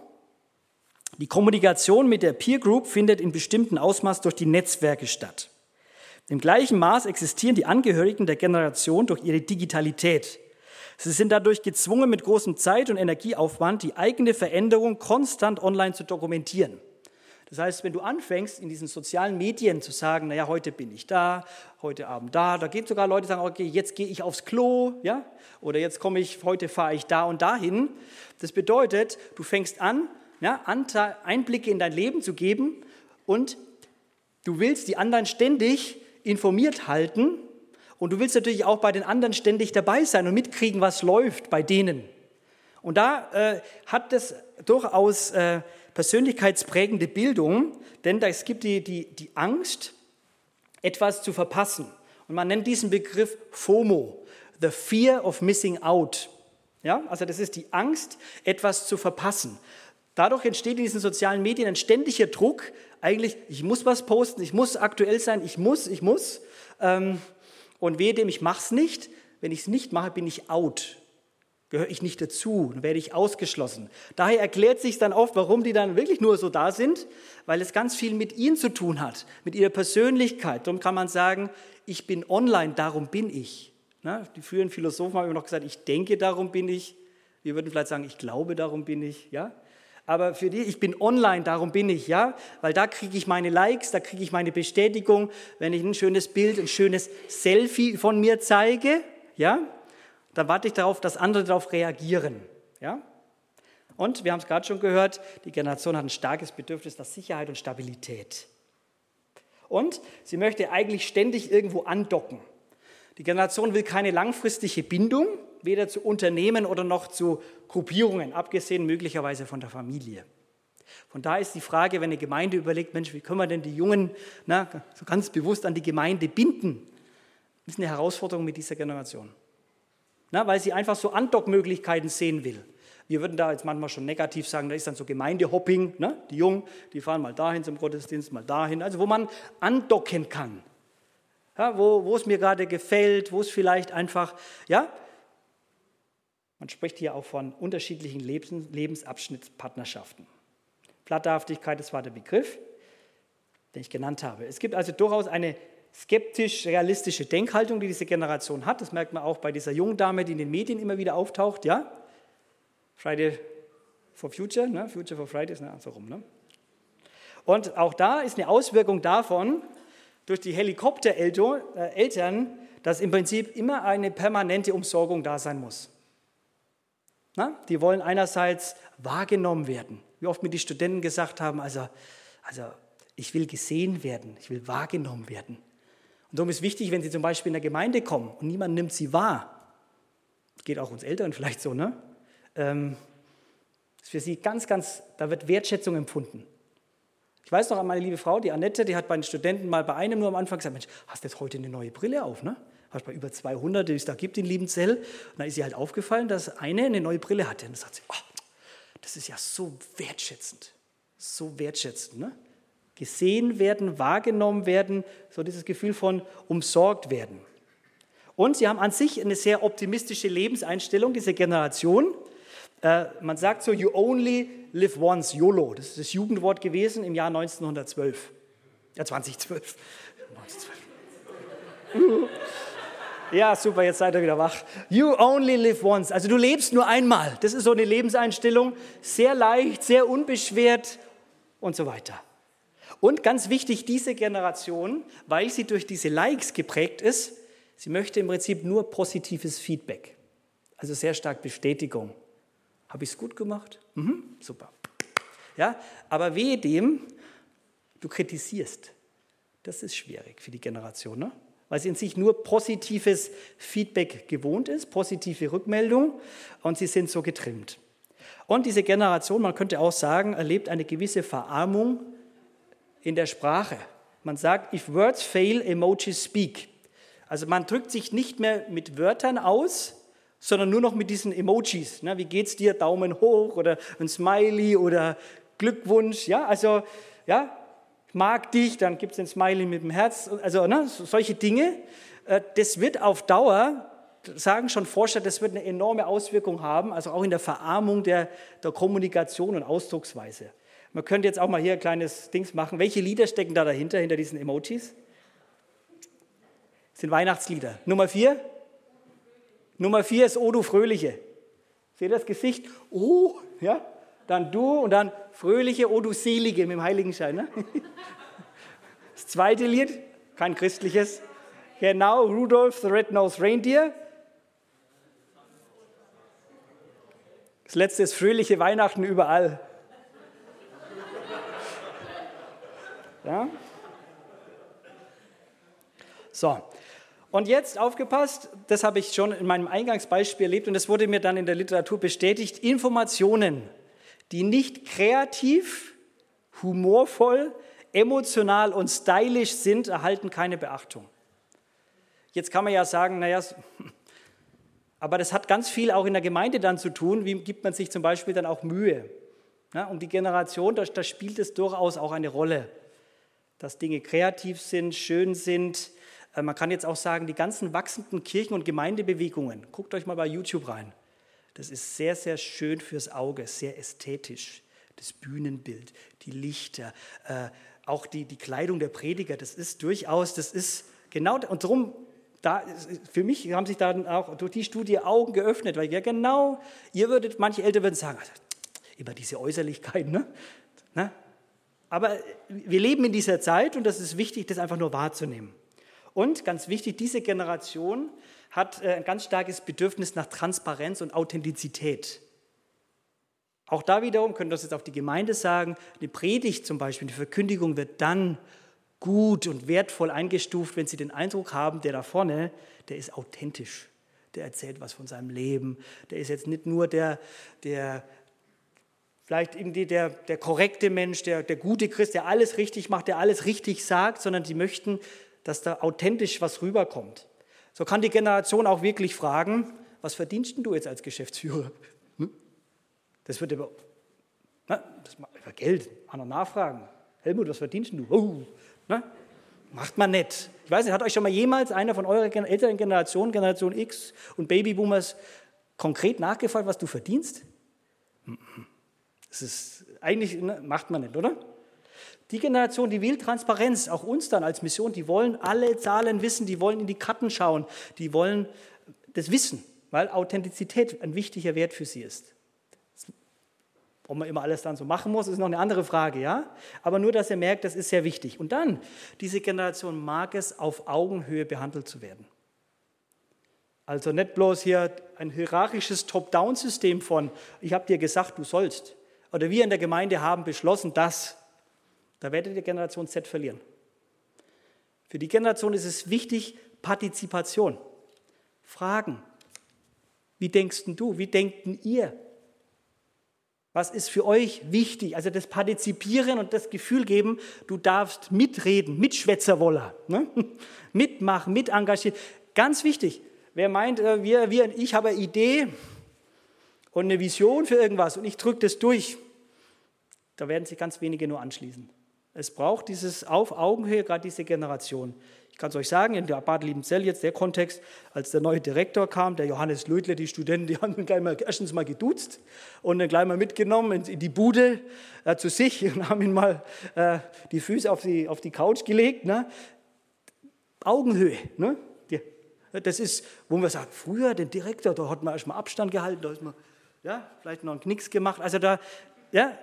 S1: Die Kommunikation mit der Peer Group findet in bestimmten Ausmaß durch die Netzwerke statt. Im gleichen Maß existieren die Angehörigen der Generation durch ihre Digitalität. Sie sind dadurch gezwungen, mit großem Zeit- und Energieaufwand die eigene Veränderung konstant online zu dokumentieren. Das heißt, wenn du anfängst, in diesen sozialen Medien zu sagen, naja, heute bin ich da, heute Abend da, da gibt es sogar Leute, die sagen, okay, jetzt gehe ich aufs Klo, ja, oder jetzt komme ich, heute fahre ich da und dahin. Das bedeutet, du fängst an, ja, Einblicke in dein Leben zu geben und du willst die anderen ständig informiert halten und du willst natürlich auch bei den anderen ständig dabei sein und mitkriegen, was läuft bei denen. Und da äh, hat das durchaus äh, persönlichkeitsprägende Bildung, denn es gibt die, die, die Angst, etwas zu verpassen. Und man nennt diesen Begriff FOMO, the fear of missing out. Ja, also das ist die Angst, etwas zu verpassen. Dadurch entsteht in diesen sozialen Medien ein ständiger Druck, eigentlich, ich muss was posten, ich muss aktuell sein, ich muss, ich muss. Ähm, und wehe dem, ich mache es nicht. Wenn ich es nicht mache, bin ich out gehöre ich nicht dazu, dann werde ich ausgeschlossen. Daher erklärt sich dann oft, warum die dann wirklich nur so da sind, weil es ganz viel mit ihnen zu tun hat, mit ihrer Persönlichkeit. Darum kann man sagen, ich bin online, darum bin ich. Die früheren Philosophen haben immer noch gesagt, ich denke, darum bin ich. Wir würden vielleicht sagen, ich glaube, darum bin ich. Ja? Aber für die, ich bin online, darum bin ich, ja, weil da kriege ich meine Likes, da kriege ich meine Bestätigung, wenn ich ein schönes Bild, ein schönes Selfie von mir zeige, ja, dann warte ich darauf, dass andere darauf reagieren. Ja? Und wir haben es gerade schon gehört, die Generation hat ein starkes Bedürfnis nach Sicherheit und Stabilität. Und sie möchte eigentlich ständig irgendwo andocken. Die Generation will keine langfristige Bindung, weder zu Unternehmen oder noch zu Gruppierungen, abgesehen möglicherweise von der Familie. Von daher ist die Frage, wenn eine Gemeinde überlegt, Mensch, wie können wir denn die Jungen na, so ganz bewusst an die Gemeinde binden? Das ist eine Herausforderung mit dieser Generation na, weil sie einfach so Andockmöglichkeiten sehen will. Wir würden da jetzt manchmal schon negativ sagen, da ist dann so Gemeindehopping, ne? die Jungen, die fahren mal dahin zum Gottesdienst, mal dahin, also wo man andocken kann, ja, wo, es mir gerade gefällt, wo es vielleicht einfach, ja, man spricht hier auch von unterschiedlichen Lebens, Lebensabschnittspartnerschaften. Platthaftigkeit, das war der Begriff, den ich genannt habe. Es gibt also durchaus eine skeptisch-realistische Denkhaltung, die diese Generation hat. Das merkt man auch bei dieser jungen Dame, die in den Medien immer wieder auftaucht. Ja? Friday for Future, ne? Future for Fridays, ne? so rum. Ne? Und auch da ist eine Auswirkung davon, durch die Helikoptereltern, äh, dass im Prinzip immer eine permanente Umsorgung da sein muss. Na? Die wollen einerseits wahrgenommen werden. Wie oft mir die Studenten gesagt haben, also, also ich will gesehen werden, ich will wahrgenommen werden. Und darum ist wichtig, wenn Sie zum Beispiel in der Gemeinde kommen und niemand nimmt Sie wahr, geht auch uns Eltern vielleicht so, ne? Ähm, ist für Sie ganz, ganz, da wird Wertschätzung empfunden. Ich weiß noch an meine liebe Frau, die Annette, die hat bei den Studenten mal bei einem nur am Anfang gesagt, Mensch, hast du jetzt heute eine neue Brille auf, ne? Hast bei über 200, die es da gibt in Liebenzell. Und da ist ihr halt aufgefallen, dass eine eine neue Brille hatte. Und da sagt sie, oh, das ist ja so wertschätzend, so wertschätzend, ne? Gesehen werden, wahrgenommen werden, so dieses Gefühl von umsorgt werden. Und sie haben an sich eine sehr optimistische Lebenseinstellung, diese Generation. Äh, man sagt so, you only live once, YOLO. Das ist das Jugendwort gewesen im Jahr 1912. Ja, 2012. 1912. Ja, super, jetzt seid ihr wieder wach. You only live once. Also du lebst nur einmal. Das ist so eine Lebenseinstellung. Sehr leicht, sehr unbeschwert und so weiter. Und ganz wichtig, diese Generation, weil sie durch diese Likes geprägt ist, sie möchte im Prinzip nur positives Feedback. Also sehr stark Bestätigung. Habe ich es gut gemacht? Mhm, super. Ja, aber wehe dem, du kritisierst. Das ist schwierig für die Generation, ne? weil sie in sich nur positives Feedback gewohnt ist, positive Rückmeldung und sie sind so getrimmt. Und diese Generation, man könnte auch sagen, erlebt eine gewisse Verarmung in der Sprache. Man sagt, if words fail, emojis speak. Also man drückt sich nicht mehr mit Wörtern aus, sondern nur noch mit diesen Emojis. wie geht's dir? Daumen hoch oder ein Smiley oder Glückwunsch. Ja, also ja, mag dich, dann gibt es ein Smiley mit dem Herz. Also ne, solche Dinge. Äh, das wird auf Dauer, sagen schon Forscher, das wird eine enorme Auswirkung haben, also auch in der Verarmung der, der Kommunikation und Ausdrucksweise. Man könnte jetzt auch mal hier ein kleines Dings machen. Welche Lieder stecken da dahinter, hinter diesen Emojis? Das sind Weihnachtslieder. Nummer vier? Nummer vier ist Oh, du Fröhliche. Seht ihr das Gesicht? Oh, ja. Dann du und dann Fröhliche, Oh, du Selige mit dem Heiligenschein. Ne? Das zweite Lied, kein christliches. Genau, Rudolph the Red-Nosed Reindeer. Das letzte ist fröhliche Weihnachten überall. Ja? So, und jetzt aufgepasst, das habe ich schon in meinem Eingangsbeispiel erlebt und das wurde mir dann in der Literatur bestätigt. Informationen, die nicht kreativ, humorvoll, emotional und stylisch sind, erhalten keine Beachtung. Jetzt kann man ja sagen, naja, aber das hat ganz viel auch in der Gemeinde dann zu tun. Wie gibt man sich zum Beispiel dann auch Mühe? Ja, um die Generation, da, da spielt es durchaus auch eine Rolle, dass Dinge kreativ sind, schön sind. Äh, man kann jetzt auch sagen, die ganzen wachsenden Kirchen- und Gemeindebewegungen, guckt euch mal bei YouTube rein. Das ist sehr, sehr schön fürs Auge, sehr ästhetisch. Das Bühnenbild, die Lichter, äh, auch die, die Kleidung der Prediger, das ist durchaus, das ist genau, und darum, da, für mich haben sich dann auch durch die Studie Augen geöffnet, weil ja genau, ihr würdet, manche Eltern würden sagen, immer diese Äußerlichkeiten, ne? ne? Aber wir leben in dieser Zeit und das ist wichtig, das einfach nur wahrzunehmen. Und ganz wichtig, diese Generation hat äh, ein ganz starkes Bedürfnis nach Transparenz und Authentizität. Auch da wiederum können wir das jetzt auf die Gemeinde sagen. Eine Predigt zum Beispiel, die Verkündigung wird dann gut und wertvoll eingestuft, wenn Sie den Eindruck haben, der da vorne, der ist authentisch. Der erzählt was von seinem Leben. Der ist jetzt nicht nur der, der vielleicht irgendwie der, der korrekte Mensch, der, der gute Christ, der alles richtig macht, der alles richtig sagt, sondern Sie möchten, dass da authentisch was rüberkommt. So kann die Generation auch wirklich fragen, was verdienst du jetzt als Geschäftsführer? Das wird über, na, das über Geld, andere nachfragen. Helmut, was verdienst du? Oh, na, macht man nicht. Ich weiß nicht, hat euch schon mal jemals einer von eurer älteren Generation, Generation X und Babyboomers, konkret nachgefragt, was du verdienst? Das ist eigentlich, ne, macht man nicht, oder? Die Generation, die will Transparenz, auch uns dann als Mission, die wollen alle Zahlen wissen, die wollen in die Karten schauen, die wollen das wissen, weil Authentizität ein wichtiger Wert für sie ist. Ob man immer alles dann so machen muss, ist noch eine andere Frage, ja? Aber nur, dass ihr merkt, das ist sehr wichtig. Und dann, diese Generation mag es, auf Augenhöhe behandelt zu werden. Also nicht bloß hier ein hierarchisches Top-Down-System von, ich habe dir gesagt, du sollst. Oder wir in der Gemeinde haben beschlossen, dass. Da werdet ihr Generation Z verlieren. Für die Generation ist es wichtig, Partizipation. Fragen. Wie denkst du? Wie denken ihr? Was ist für euch wichtig? Also das Partizipieren und das Gefühl geben, du darfst mitreden, Mitschwätzerwoller, ne? mitmachen, engagieren. Ganz wichtig. Wer meint, äh, wir, wir, ich habe eine Idee und eine Vision für irgendwas und ich drücke das durch, da werden sich ganz wenige nur anschließen. Es braucht dieses auf Augenhöhe, gerade diese Generation kann es euch sagen, in der Bad Liebenzell jetzt der Kontext, als der neue Direktor kam, der Johannes Lödle, die Studenten, die haben ihn gleich mal, erstens mal geduzt und dann gleich mal mitgenommen in, die Bude äh, zu sich und haben ihn mal äh, die Füße auf die, auf die Couch gelegt. Ne? Augenhöhe. Ne? Das ist, wo man sagt, früher den Direktor, da hat man erstmal Abstand gehalten, da ist man ja, vielleicht noch einen Knicks gemacht. Also da, ja,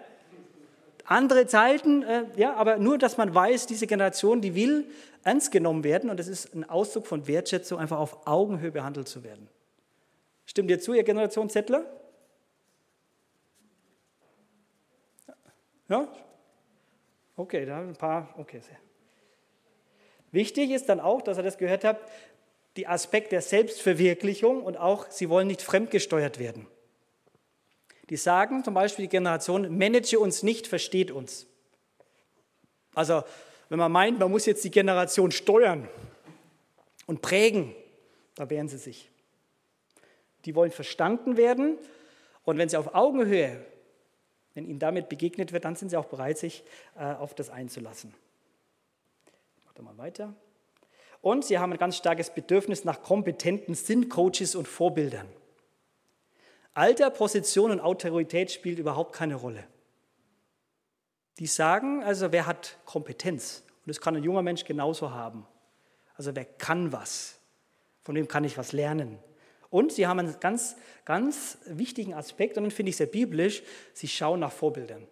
S1: andere Zeiten, äh, ja, aber nur, dass man weiß, diese Generation, die will ernst genommen werden und das ist ein Ausdruck von Wertschätzung, einfach auf Augenhöhe behandelt zu werden. Stimmt ihr zu, ihr Generation Zettler? Ja? Okay, da haben ein paar, okay, sehr. Wichtig ist dann auch, dass ihr das gehört habt, die Aspekt der Selbstverwirklichung und auch, sie wollen nicht fremdgesteuert werden. Die sagen zum Beispiel die Generation, manage uns nicht, versteht uns. Also wenn man meint, man muss jetzt die Generation steuern und prägen, da wehren sie sich. Die wollen verstanden werden und wenn sie auf Augenhöhe, wenn ihnen damit begegnet wird, dann sind sie auch bereit, sich äh, auf das einzulassen. Ich mache da mal weiter. Und sie haben ein ganz starkes Bedürfnis nach kompetenten Sinncoaches und Vorbildern. Alter, Position und Autorität spielt überhaupt keine Rolle. Die sagen also, wer hat Kompetenz? Und das kann ein junger Mensch genauso haben. Also wer kann was? Von dem kann ich was lernen. Und sie haben einen ganz, ganz wichtigen Aspekt, und den finde ich sehr biblisch, sie schauen nach Vorbildern.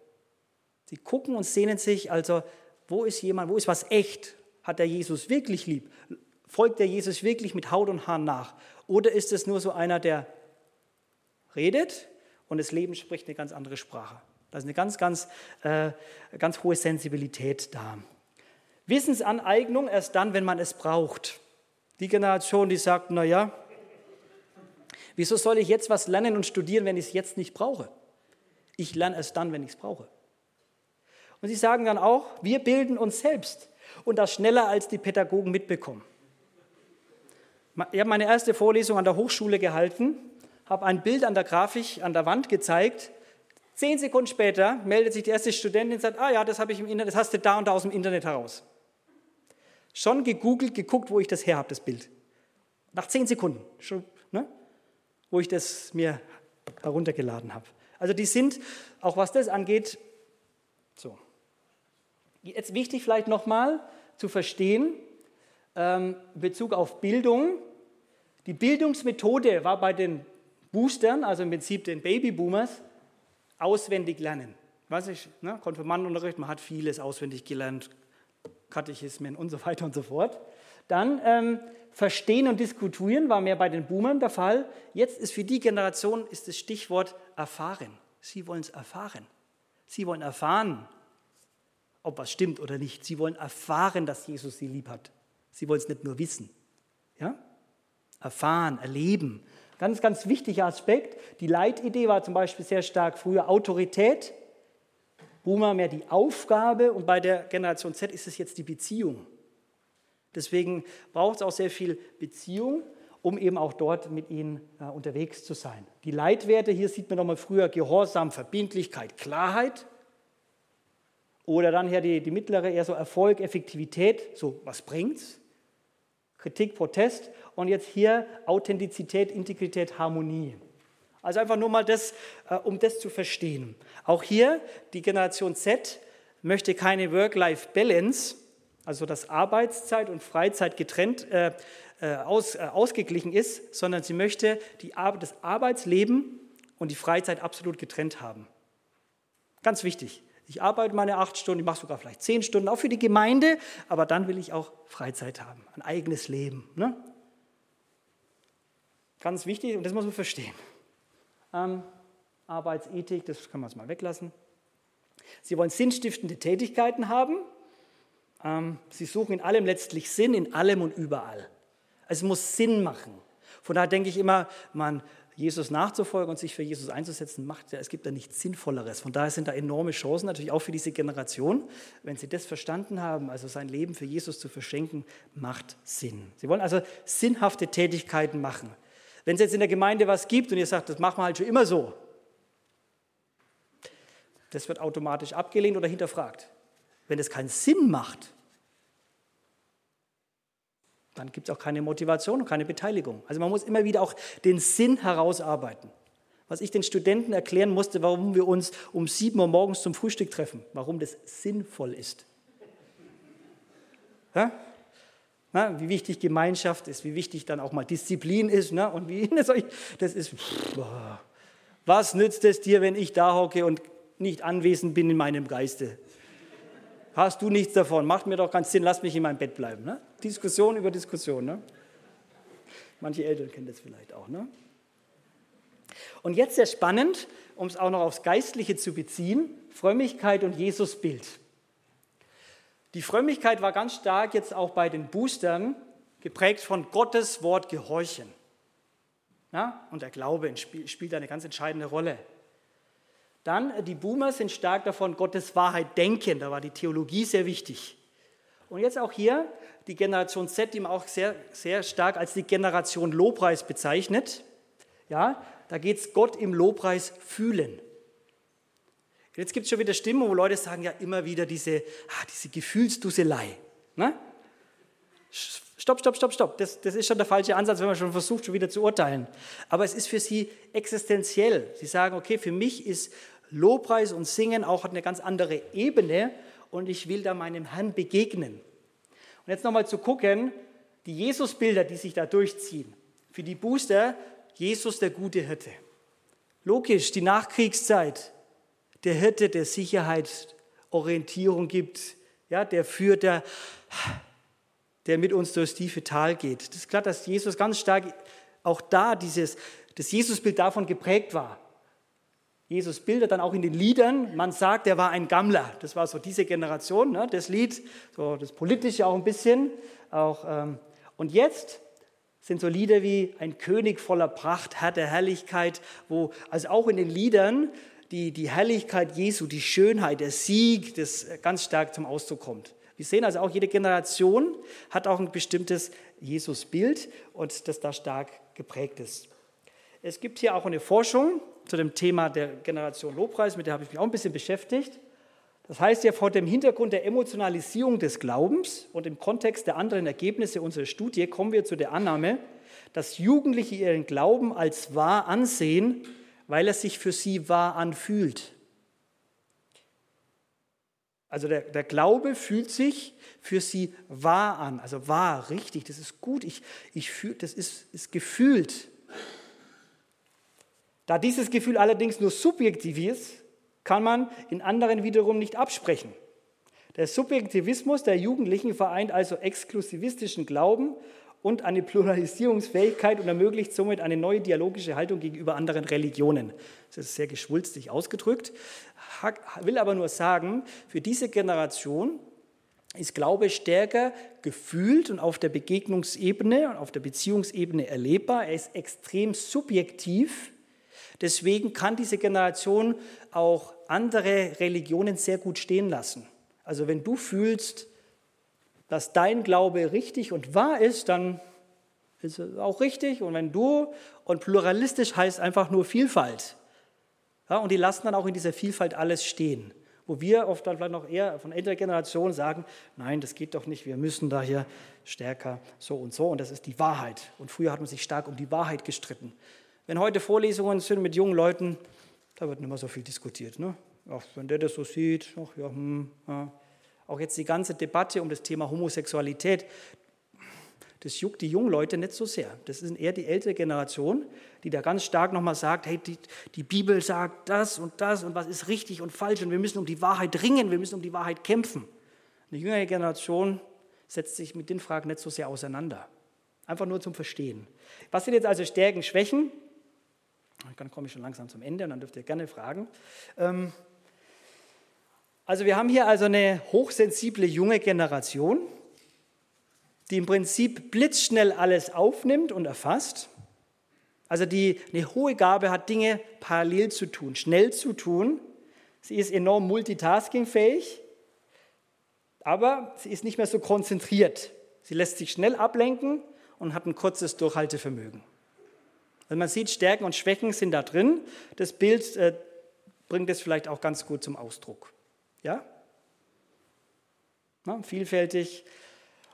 S1: Sie gucken und sehnen sich, also, wo ist jemand, wo ist was echt? Hat der Jesus wirklich lieb? Folgt der Jesus wirklich mit Haut und Haaren nach? Oder ist es nur so einer, der redet und das Leben spricht eine ganz andere Sprache? Da ist eine ganz, ganz, äh, ganz hohe Sensibilität da. Wissensaneignung erst dann, wenn man es braucht. Die Generation, die sagt, naja, wieso soll ich jetzt was lernen und studieren, wenn ich es jetzt nicht brauche? Ich lerne es dann, wenn ich es brauche. Und sie sagen dann auch, wir bilden uns selbst und das schneller als die Pädagogen mitbekommen. Ich habe meine erste Vorlesung an der Hochschule gehalten, habe ein Bild an der Grafik an der Wand gezeigt. Zehn Sekunden später meldet sich die erste Studentin und sagt, ah ja, das habe ich im Internet, das hast du da und da aus dem Internet heraus. Schon gegoogelt, geguckt, wo ich das her habe, das Bild. Nach zehn Sekunden, schon, ne? wo ich das mir heruntergeladen habe. Also die sind, auch was das angeht, so. Jetzt wichtig vielleicht nochmal zu verstehen, ähm, in Bezug auf Bildung. Die Bildungsmethode war bei den Boostern, also im Prinzip den Babyboomers, auswendig lernen. Weiß ich, ne? Konfirmandenunterricht, man hat vieles auswendig gelernt, Katechismen und so weiter und so fort. Dann ähm, Verstehen und Diskutieren war mehr bei den Boomern der Fall. Jetzt ist für die Generation ist das Stichwort erfahren. Sie wollen es erfahren. Sie wollen erfahren, ob was stimmt oder nicht. Sie wollen erfahren, dass Jesus sie lieb hat. Sie wollen es nicht nur wissen. Ja? Erfahren, erleben. Ganz, ganz wichtiger Aspekt. Die Leitidee war zum Beispiel sehr stark früher Autorität. Boomer mehr die Aufgabe und bei der Generation Z ist es jetzt die Beziehung. Deswegen braucht es auch sehr viel Beziehung, um eben auch dort mit ihnen äh, unterwegs zu sein. Die Leitwerte, hier sieht man nochmal früher Gehorsam, Verbindlichkeit, Klarheit. Oder dann hier die, die mittlere, eher so Erfolg, Effektivität, so was bringt's? Kritik, Protest und jetzt hier Authentizität, Integrität, Harmonie. Also einfach nur mal das, äh, um das zu verstehen. Auch hier, die Generation Z möchte keine Work-Life-Balance, also dass Arbeitszeit und Freizeit getrennt äh, äh aus, äh, ausgeglichen ist, sondern sie möchte die, das Arbeitsleben und die Freizeit absolut getrennt haben. Ganz wichtig. Ich arbeite meine acht Stunden, ich mache sogar vielleicht zehn Stunden, auch für die Gemeinde, aber dann will ich auch Freizeit haben, ein eigenes Leben. Ne? Ganz wichtig und das muss man verstehen. Ähm, Arbeitsethik, das kann man jetzt mal weglassen. Sie wollen sinnstiftende Tätigkeiten haben. Ähm, sie suchen in allem letztlich Sinn, in allem und überall. Es muss Sinn machen. Von daher denke ich immer, man Jesus nachzufolgen und sich für Jesus einzusetzen, macht ja, es gibt da nichts Sinnvolleres. Von daher sind da enorme Chancen natürlich auch für diese Generation. Wenn sie das verstanden haben, also sein Leben für Jesus zu verschenken, macht Sinn. Sie wollen also sinnhafte Tätigkeiten machen. Wenn es jetzt in der Gemeinde was gibt und ihr sagt, das machen wir halt schon immer so, das wird automatisch abgelehnt oder hinterfragt. Wenn es keinen Sinn macht, dann gibt es auch keine Motivation und keine Beteiligung. Also man muss immer wieder auch den Sinn herausarbeiten. Was ich den Studenten erklären musste, warum wir uns um 7 Uhr morgens zum Frühstück treffen, warum das sinnvoll ist. Ja? Na, wie wichtig Gemeinschaft ist, wie wichtig dann auch mal Disziplin ist. Ne? Und wie das ist, was nützt es dir, wenn ich da hocke und nicht anwesend bin in meinem Geiste? Hast du nichts davon. Macht mir doch keinen Sinn, lass mich in meinem Bett bleiben. Ne? Diskussion über Diskussion. Ne? Manche Eltern kennen das vielleicht auch. Ne? Und jetzt sehr spannend, um es auch noch aufs Geistliche zu beziehen, Frömmigkeit und Jesusbild. Die Frömmigkeit war ganz stark jetzt auch bei den Boostern geprägt von Gottes Wort gehorchen. Ja? Und der Glaube spielt eine ganz entscheidende Rolle. Dann, äh, die Boomer sind stark davon, Gottes Wahrheit denken. Da war die Theologie sehr wichtig. Und jetzt auch hier die Generation Z, die man auch sehr, sehr stark als die Generation Lobpreis bezeichnet. Ja, da geht es Gott im Lobpreis fühlen. Jetzt gibt es schon wieder Stimmen, wo Leute sagen ja immer wieder diese, ah, diese Gefühlsduselei. Ne? Stopp, stopp, stopp, stopp. Das, das ist schon der falsche Ansatz, wenn man schon versucht, schon wieder zu urteilen. Aber es ist für sie existenziell. Sie sagen, okay, für mich ist Lobpreis und Singen auch hat eine ganz andere Ebene und ich will da meinem Herrn begegnen. Und jetzt nochmal zu gucken, die Jesusbilder, die sich da durchziehen. Für die Booster Jesus der gute Hirte. Logisch, die Nachkriegszeit, der Hirte, der Sicherheit, Orientierung gibt, ja, der führt, der, der mit uns durchs tiefe Tal geht. Das ist klar, dass Jesus ganz stark auch da dieses, das Jesusbild davon geprägt war. Jesus bildet dann auch in den Liedern, man sagt, er war ein Gammler. Das war so diese Generation, ne, das Lied, so das Politische auch ein bisschen. Auch, ähm, und jetzt sind so Lieder wie ein König voller Pracht, Herr der Herrlichkeit, wo also auch in den Liedern die, die Herrlichkeit Jesu, die Schönheit, der Sieg, das ganz stark zum Ausdruck kommt. Wir sehen also auch, jede Generation hat auch ein bestimmtes Jesusbild und das da stark geprägt ist. Es gibt hier auch eine Forschung zu dem Thema der Generation Lobpreis, mit der habe ich mich auch ein bisschen beschäftigt. Das heißt ja, vor dem Hintergrund der Emotionalisierung des Glaubens und im Kontext der anderen Ergebnisse unserer Studie kommen wir zu der Annahme, dass Jugendliche ihren Glauben als wahr ansehen, weil er sich für sie wahr anfühlt. Also der, der, Glaube fühlt sich für sie wahr an, also wahr, richtig, das ist gut, ich, ich fühl, das ist, ist gefühlt. Da dieses Gefühl allerdings nur subjektiv ist, kann man in anderen wiederum nicht absprechen. Der Subjektivismus der Jugendlichen vereint also exklusivistischen Glauben und eine Pluralisierungsfähigkeit und ermöglicht somit eine neue dialogische Haltung gegenüber anderen Religionen. Das ist sehr geschwulstig ausgedrückt, will aber nur sagen, für diese Generation ist Glaube stärker gefühlt und auf der Begegnungsebene und auf der Beziehungsebene erlebbar. Er ist extrem subjektiv Deswegen kann diese Generation auch andere Religionen sehr gut stehen lassen. Also wenn du fühlst, dass dein Glaube richtig und wahr ist, dann ist es auch richtig. Und wenn du, und pluralistisch heißt einfach nur Vielfalt. Ja, und die lassen dann auch in dieser Vielfalt alles stehen. Wo wir oft dann vielleicht noch eher von älterer Generation sagen, nein, das geht doch nicht, wir müssen da hier stärker so und so. Und das ist die Wahrheit. Und früher hat man sich stark um die Wahrheit gestritten. Wenn heute Vorlesungen sind mit jungen Leuten, da wird nicht mehr so viel diskutiert. Ne? Ach, wenn der das so sieht, ach ja, hm, ja. Auch jetzt die ganze Debatte um das Thema Homosexualität, das juckt die jungen Leute nicht so sehr. Das ist eher die ältere Generation, die da ganz stark nochmal sagt, hey, die, die, Bibel sagt das und das und was ist richtig und falsch und wir müssen um die Wahrheit ringen, wir müssen um die Wahrheit kämpfen. Eine jüngere Generation setzt sich mit den Fragen nicht so sehr auseinander. Einfach nur zum Verstehen. Was sind jetzt also Stärken, Schwächen? Dann komme ich schon langsam zum Ende und dann dürft ihr gerne fragen. Ähm, also wir haben hier also eine hochsensible junge Generation, die im Prinzip blitzschnell alles aufnimmt und erfasst. Also die eine hohe Gabe hat, Dinge parallel zu tun, schnell zu tun. Sie ist enorm multitaskingfähig, aber sie ist nicht mehr so konzentriert. Sie lässt sich schnell ablenken und hat ein kurzes Durchhaltevermögen. Also man sieht, Stärken und Schwächen sind da drin. Das Bild äh, bringt es vielleicht auch ganz gut zum Ausdruck. Ja? Na, vielfältig.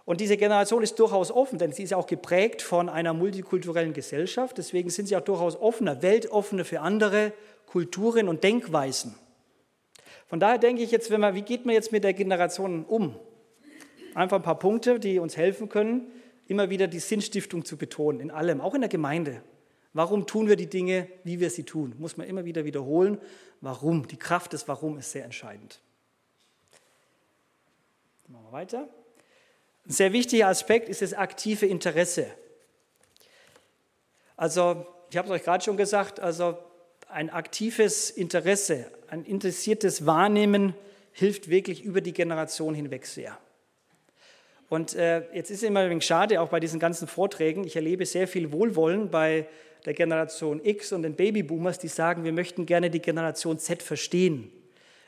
S1: Und diese Generation ist durchaus offen, denn sie ist auch geprägt von einer multikulturellen Gesellschaft. Deswegen sind sie auch durchaus offener, weltoffener für andere Kulturen und Denkweisen. Von daher denke ich jetzt, wenn man, wie geht man jetzt mit der Generation um? Einfach ein paar Punkte, die uns helfen können, immer wieder die Sinnstiftung zu betonen, in allem, auch in der Gemeinde. Warum tun wir die Dinge, wie wir sie tun? Muss man immer wieder wiederholen. Warum? Die Kraft des Warum ist sehr entscheidend. Machen wir weiter. Ein sehr wichtiger Aspekt ist das aktive Interesse. Also, ich habe es euch gerade schon gesagt, also ein aktives Interesse, ein interessiertes Wahrnehmen hilft wirklich über die Generation hinweg sehr. Und äh, jetzt ist es immer ein wenig schade, auch bei diesen ganzen Vorträgen, ich erlebe sehr viel Wohlwollen bei der Generation X und den Babyboomers, die sagen, wir möchten gerne die Generation Z verstehen.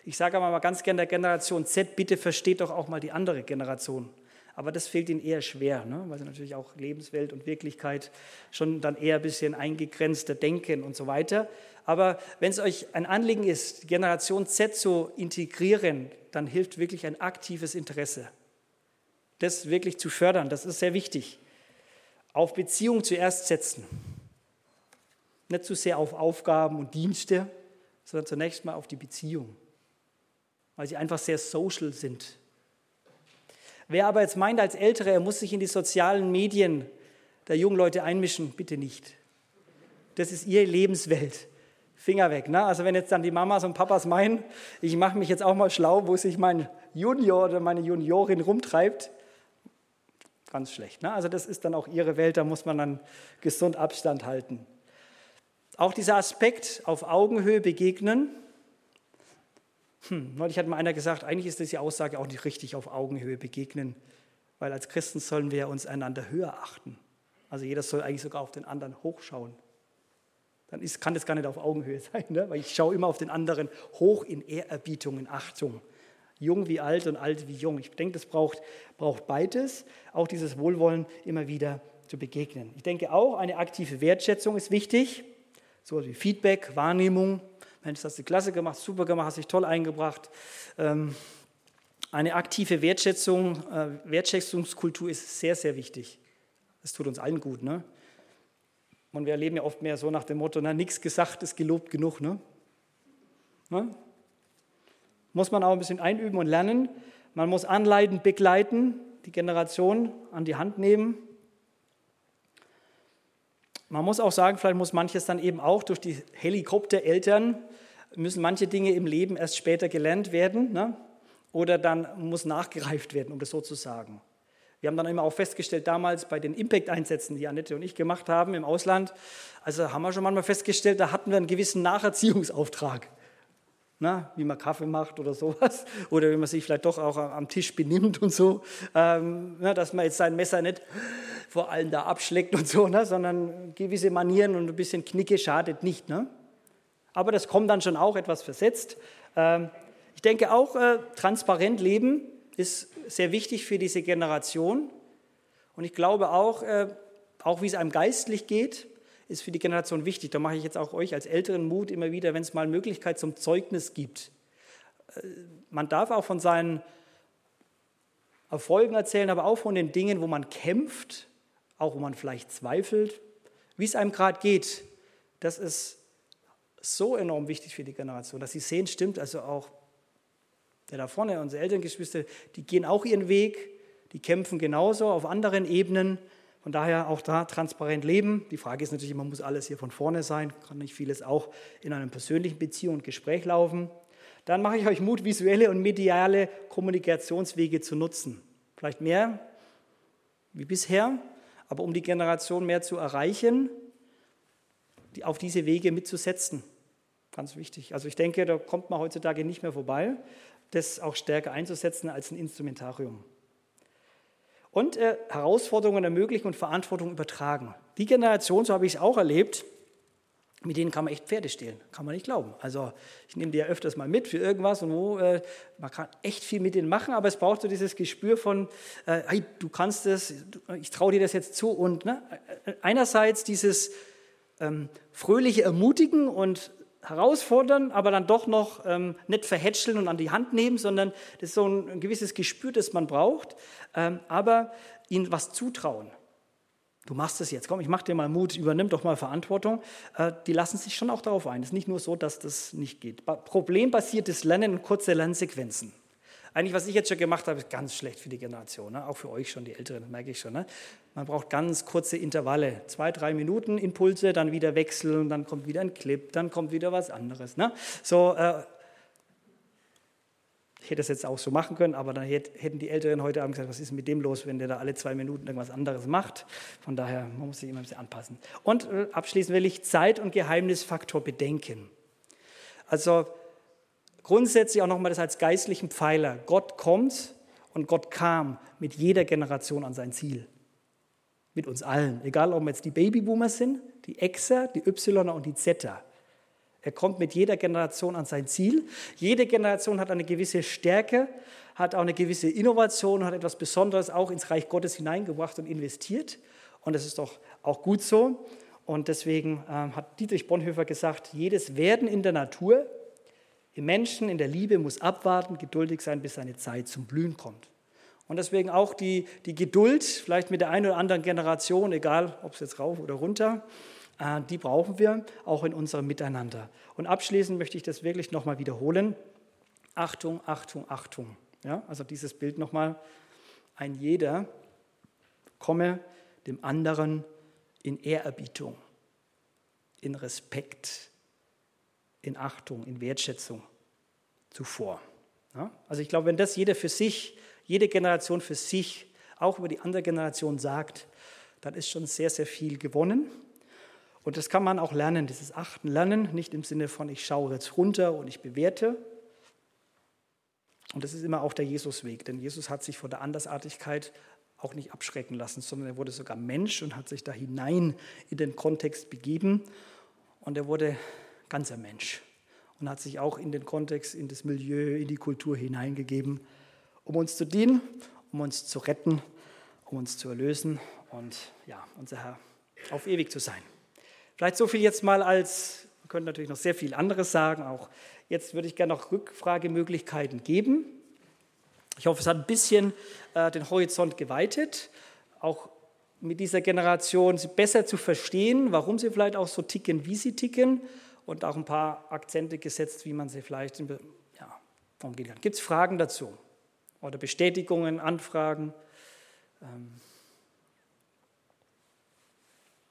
S1: Ich sage aber mal ganz gerne der Generation Z, bitte versteht doch auch mal die andere Generation. Aber das fehlt ihnen eher schwer, ne? weil sie natürlich auch Lebenswelt und Wirklichkeit schon dann eher ein bisschen eingegrenzter denken und so weiter. Aber wenn es euch ein Anliegen ist, Generation Z zu integrieren, dann hilft wirklich ein aktives Interesse. Das wirklich zu fördern, das ist sehr wichtig. Auf Beziehung zuerst setzen. Nicht zu sehr auf Aufgaben und Dienste, sondern zunächst mal auf die Beziehung, weil sie einfach sehr social sind. Wer aber jetzt meint als Ältere, er muss sich in die sozialen Medien der jungen Leute einmischen, bitte nicht. Das ist ihre Lebenswelt. Finger weg. Ne? Also wenn jetzt dann die Mamas und Papas meinen, ich mache mich jetzt auch mal schlau, wo sich mein Junior oder meine Juniorin rumtreibt, ganz schlecht. Ne? Also das ist dann auch ihre Welt, da muss man dann gesund Abstand halten. Auch dieser Aspekt auf Augenhöhe begegnen. Hm, neulich hat mal einer gesagt, eigentlich ist das die Aussage auch nicht richtig auf Augenhöhe begegnen, weil als Christen sollen wir uns einander höher achten. Also jeder soll eigentlich sogar auf den anderen hochschauen dann ist, kann das gar nicht auf Augenhöhe sein, ne? weil ich schaue immer auf den anderen hoch in Ehrerbietung, in Achtung. Jung wie alt und alt wie jung. Ich denke, das braucht, braucht beides, auch dieses Wohlwollen immer wieder zu begegnen. Ich denke auch, eine aktive Wertschätzung ist wichtig, so wie Feedback, Wahrnehmung. Mensch, das hast du klasse gemacht, super gemacht, hast dich toll eingebracht. Ähm, eine aktive Wertschätzung, äh, Wertschätzungskultur ist sehr, sehr wichtig. Das tut uns allen gut. Ne? Und wir erleben ja oft mehr so nach dem Motto, na, nichts gesagt ist gelobt genug. Ne? ne? Muss man auch ein bisschen einüben und lernen. Man muss anleiten, begleiten, die Generation an die Hand nehmen. Man muss auch sagen, vielleicht muss manches dann eben auch durch die Helikoptereltern, müssen manche Dinge im Leben erst später gelernt werden. Ne? Oder dann muss nachgereift werden, um das so zu sagen. Wir haben dann immer auch festgestellt, damals bei den Impact-Einsätzen, die Annette und ich gemacht haben im Ausland, also haben wir schon manchmal festgestellt, da hatten wir einen gewissen Nacherziehungsauftrag. Na, wie man Kaffee macht oder sowas. Oder wie man sich vielleicht doch auch am Tisch benimmt und so. Ähm, na, dass man jetzt sein Messer nicht vor allen da abschlägt und so, ne, sondern gewisse Manieren und ein bisschen Knicke schadet nicht. Ne? Aber das kommt dann schon auch etwas versetzt. Ähm, ich denke auch, äh, transparent leben ist sehr wichtig für diese Generation. Und ich glaube auch, äh, auch wie es einem geistlich geht, ist für die Generation wichtig. Da mache ich jetzt auch euch als Älteren Mut immer wieder, wenn es mal Möglichkeit zum Zeugnis gibt. Äh, man darf auch von seinen Erfolgen erzählen, aber auch von den Dingen, wo man kämpft, auch wo man vielleicht zweifelt, wie es einem gerade geht. Das ist so enorm wichtig für die Generation, dass sie sehen, stimmt, also auch der da vorne, unsere Elterngeschwister, die gehen auch ihren Weg, die kämpfen genauso auf anderen Ebenen. Von daher auch da transparent leben. Die Frage ist natürlich, man muss alles hier von vorne sein, kann nicht vieles auch in einer persönlichen Beziehung und Gespräch laufen. Dann mache ich euch Mut, visuelle und mediale Kommunikationswege zu nutzen. Vielleicht mehr wie bisher, aber um die Generation mehr zu erreichen, auf diese Wege mitzusetzen. Ganz wichtig. Also ich denke, da kommt man heutzutage nicht mehr vorbei das auch stärker einzusetzen als ein Instrumentarium. Und äh, Herausforderungen ermöglichen und Verantwortung übertragen. Die Generation, so habe ich es auch erlebt, mit denen kann man echt Pferde stehlen, kann man nicht glauben. Also ich nehme die ja öfters mal mit für irgendwas und wo, äh, man kann echt viel mit denen machen, aber es braucht so dieses Gespür von, äh, hey, du kannst es, ich traue dir das jetzt zu und ne, einerseits dieses ähm, fröhliche Ermutigen und herausfordern, aber dann doch noch ähm, nicht verhätscheln und an die Hand nehmen, sondern das ist so ein, ein gewisses Gespür, das man braucht, ähm, aber ihnen was zutrauen. Du machst es jetzt, komm, ich mach dir mal Mut, übernimm doch mal Verantwortung. Äh, die lassen sich schon auch darauf ein. Es ist nicht nur so, dass das nicht geht. Problembasiertes Lernen und kurze Lernsequenzen. Eigentlich, was ich jetzt schon gemacht habe, ist ganz schlecht für die Generation, ne? auch für euch schon, die Älteren, merke ich schon. Ne? Man braucht ganz kurze Intervalle, zwei, drei Minuten Impulse, dann wieder wechseln, dann kommt wieder ein Clip, dann kommt wieder was anderes. Ne? So, äh, ich hätte es jetzt auch so machen können, aber dann hätten die Älteren heute Abend gesagt, was ist mit dem los, wenn der da alle zwei Minuten irgendwas anderes macht. Von daher, man muss sich immer ein bisschen anpassen. Und äh, abschließend will ich Zeit- und Geheimnisfaktor bedenken. Also grundsätzlich auch nochmal das als geistlichen Pfeiler. Gott kommt und Gott kam mit jeder Generation an sein Ziel. Mit uns allen. Egal, ob wir jetzt die Babyboomer sind, die Xer, die Yler und die Zetter. Er kommt mit jeder Generation an sein Ziel. Jede Generation hat eine gewisse Stärke, hat auch eine gewisse Innovation, hat etwas Besonderes auch ins Reich Gottes hineingebracht und investiert. Und das ist doch auch gut so. Und deswegen ähm, hat Dietrich Bonhoeffer gesagt, jedes Werden in der Natur im Menschen, in der Liebe muss abwarten, geduldig sein, bis seine Zeit zum Blühen kommt. Und deswegen auch die, die Geduld, vielleicht mit der einen oder anderen Generation, egal ob es jetzt rauf oder runter, äh, die brauchen wir auch in unserem Miteinander. Und abschließend möchte ich das wirklich nochmal wiederholen. Achtung, Achtung, Achtung. Ja, also dieses Bild nochmal. Ein jeder komme dem anderen in Ehrerbietung. in Respekt, in Achtung, in Wertschätzung zuvor. Ja? Also ich glaube, wenn das jeder für sich, jede Generation für sich, auch über die andere Generation sagt, dann ist schon sehr, sehr viel gewonnen. Und das kann man auch lernen, dieses Achten lernen, nicht im Sinne von, ich schaue jetzt runter und ich bewerte. Und das ist immer auch der Jesusweg, denn Jesus hat sich von der Andersartigkeit auch nicht abschrecken lassen, sondern er wurde sogar Mensch und hat sich da hinein in den Kontext begeben. Und er wurde ganzer Mensch und hat sich auch in den Kontext, in das Milieu, in die Kultur hineingegeben, um uns zu dienen, um uns zu retten, um uns zu erlösen und ja, unser Herr auf ewig zu sein. Vielleicht so viel jetzt mal als, man könnte natürlich noch sehr viel anderes sagen, auch jetzt würde ich gerne noch Rückfragemöglichkeiten geben. Ich hoffe, es hat ein bisschen äh, den Horizont geweitet, auch mit dieser Generation besser zu verstehen, warum sie vielleicht auch so ticken, wie sie ticken und auch ein paar Akzente gesetzt, wie man sie vielleicht ja, umgehen kann. Gibt es Fragen dazu oder Bestätigungen, Anfragen? Ähm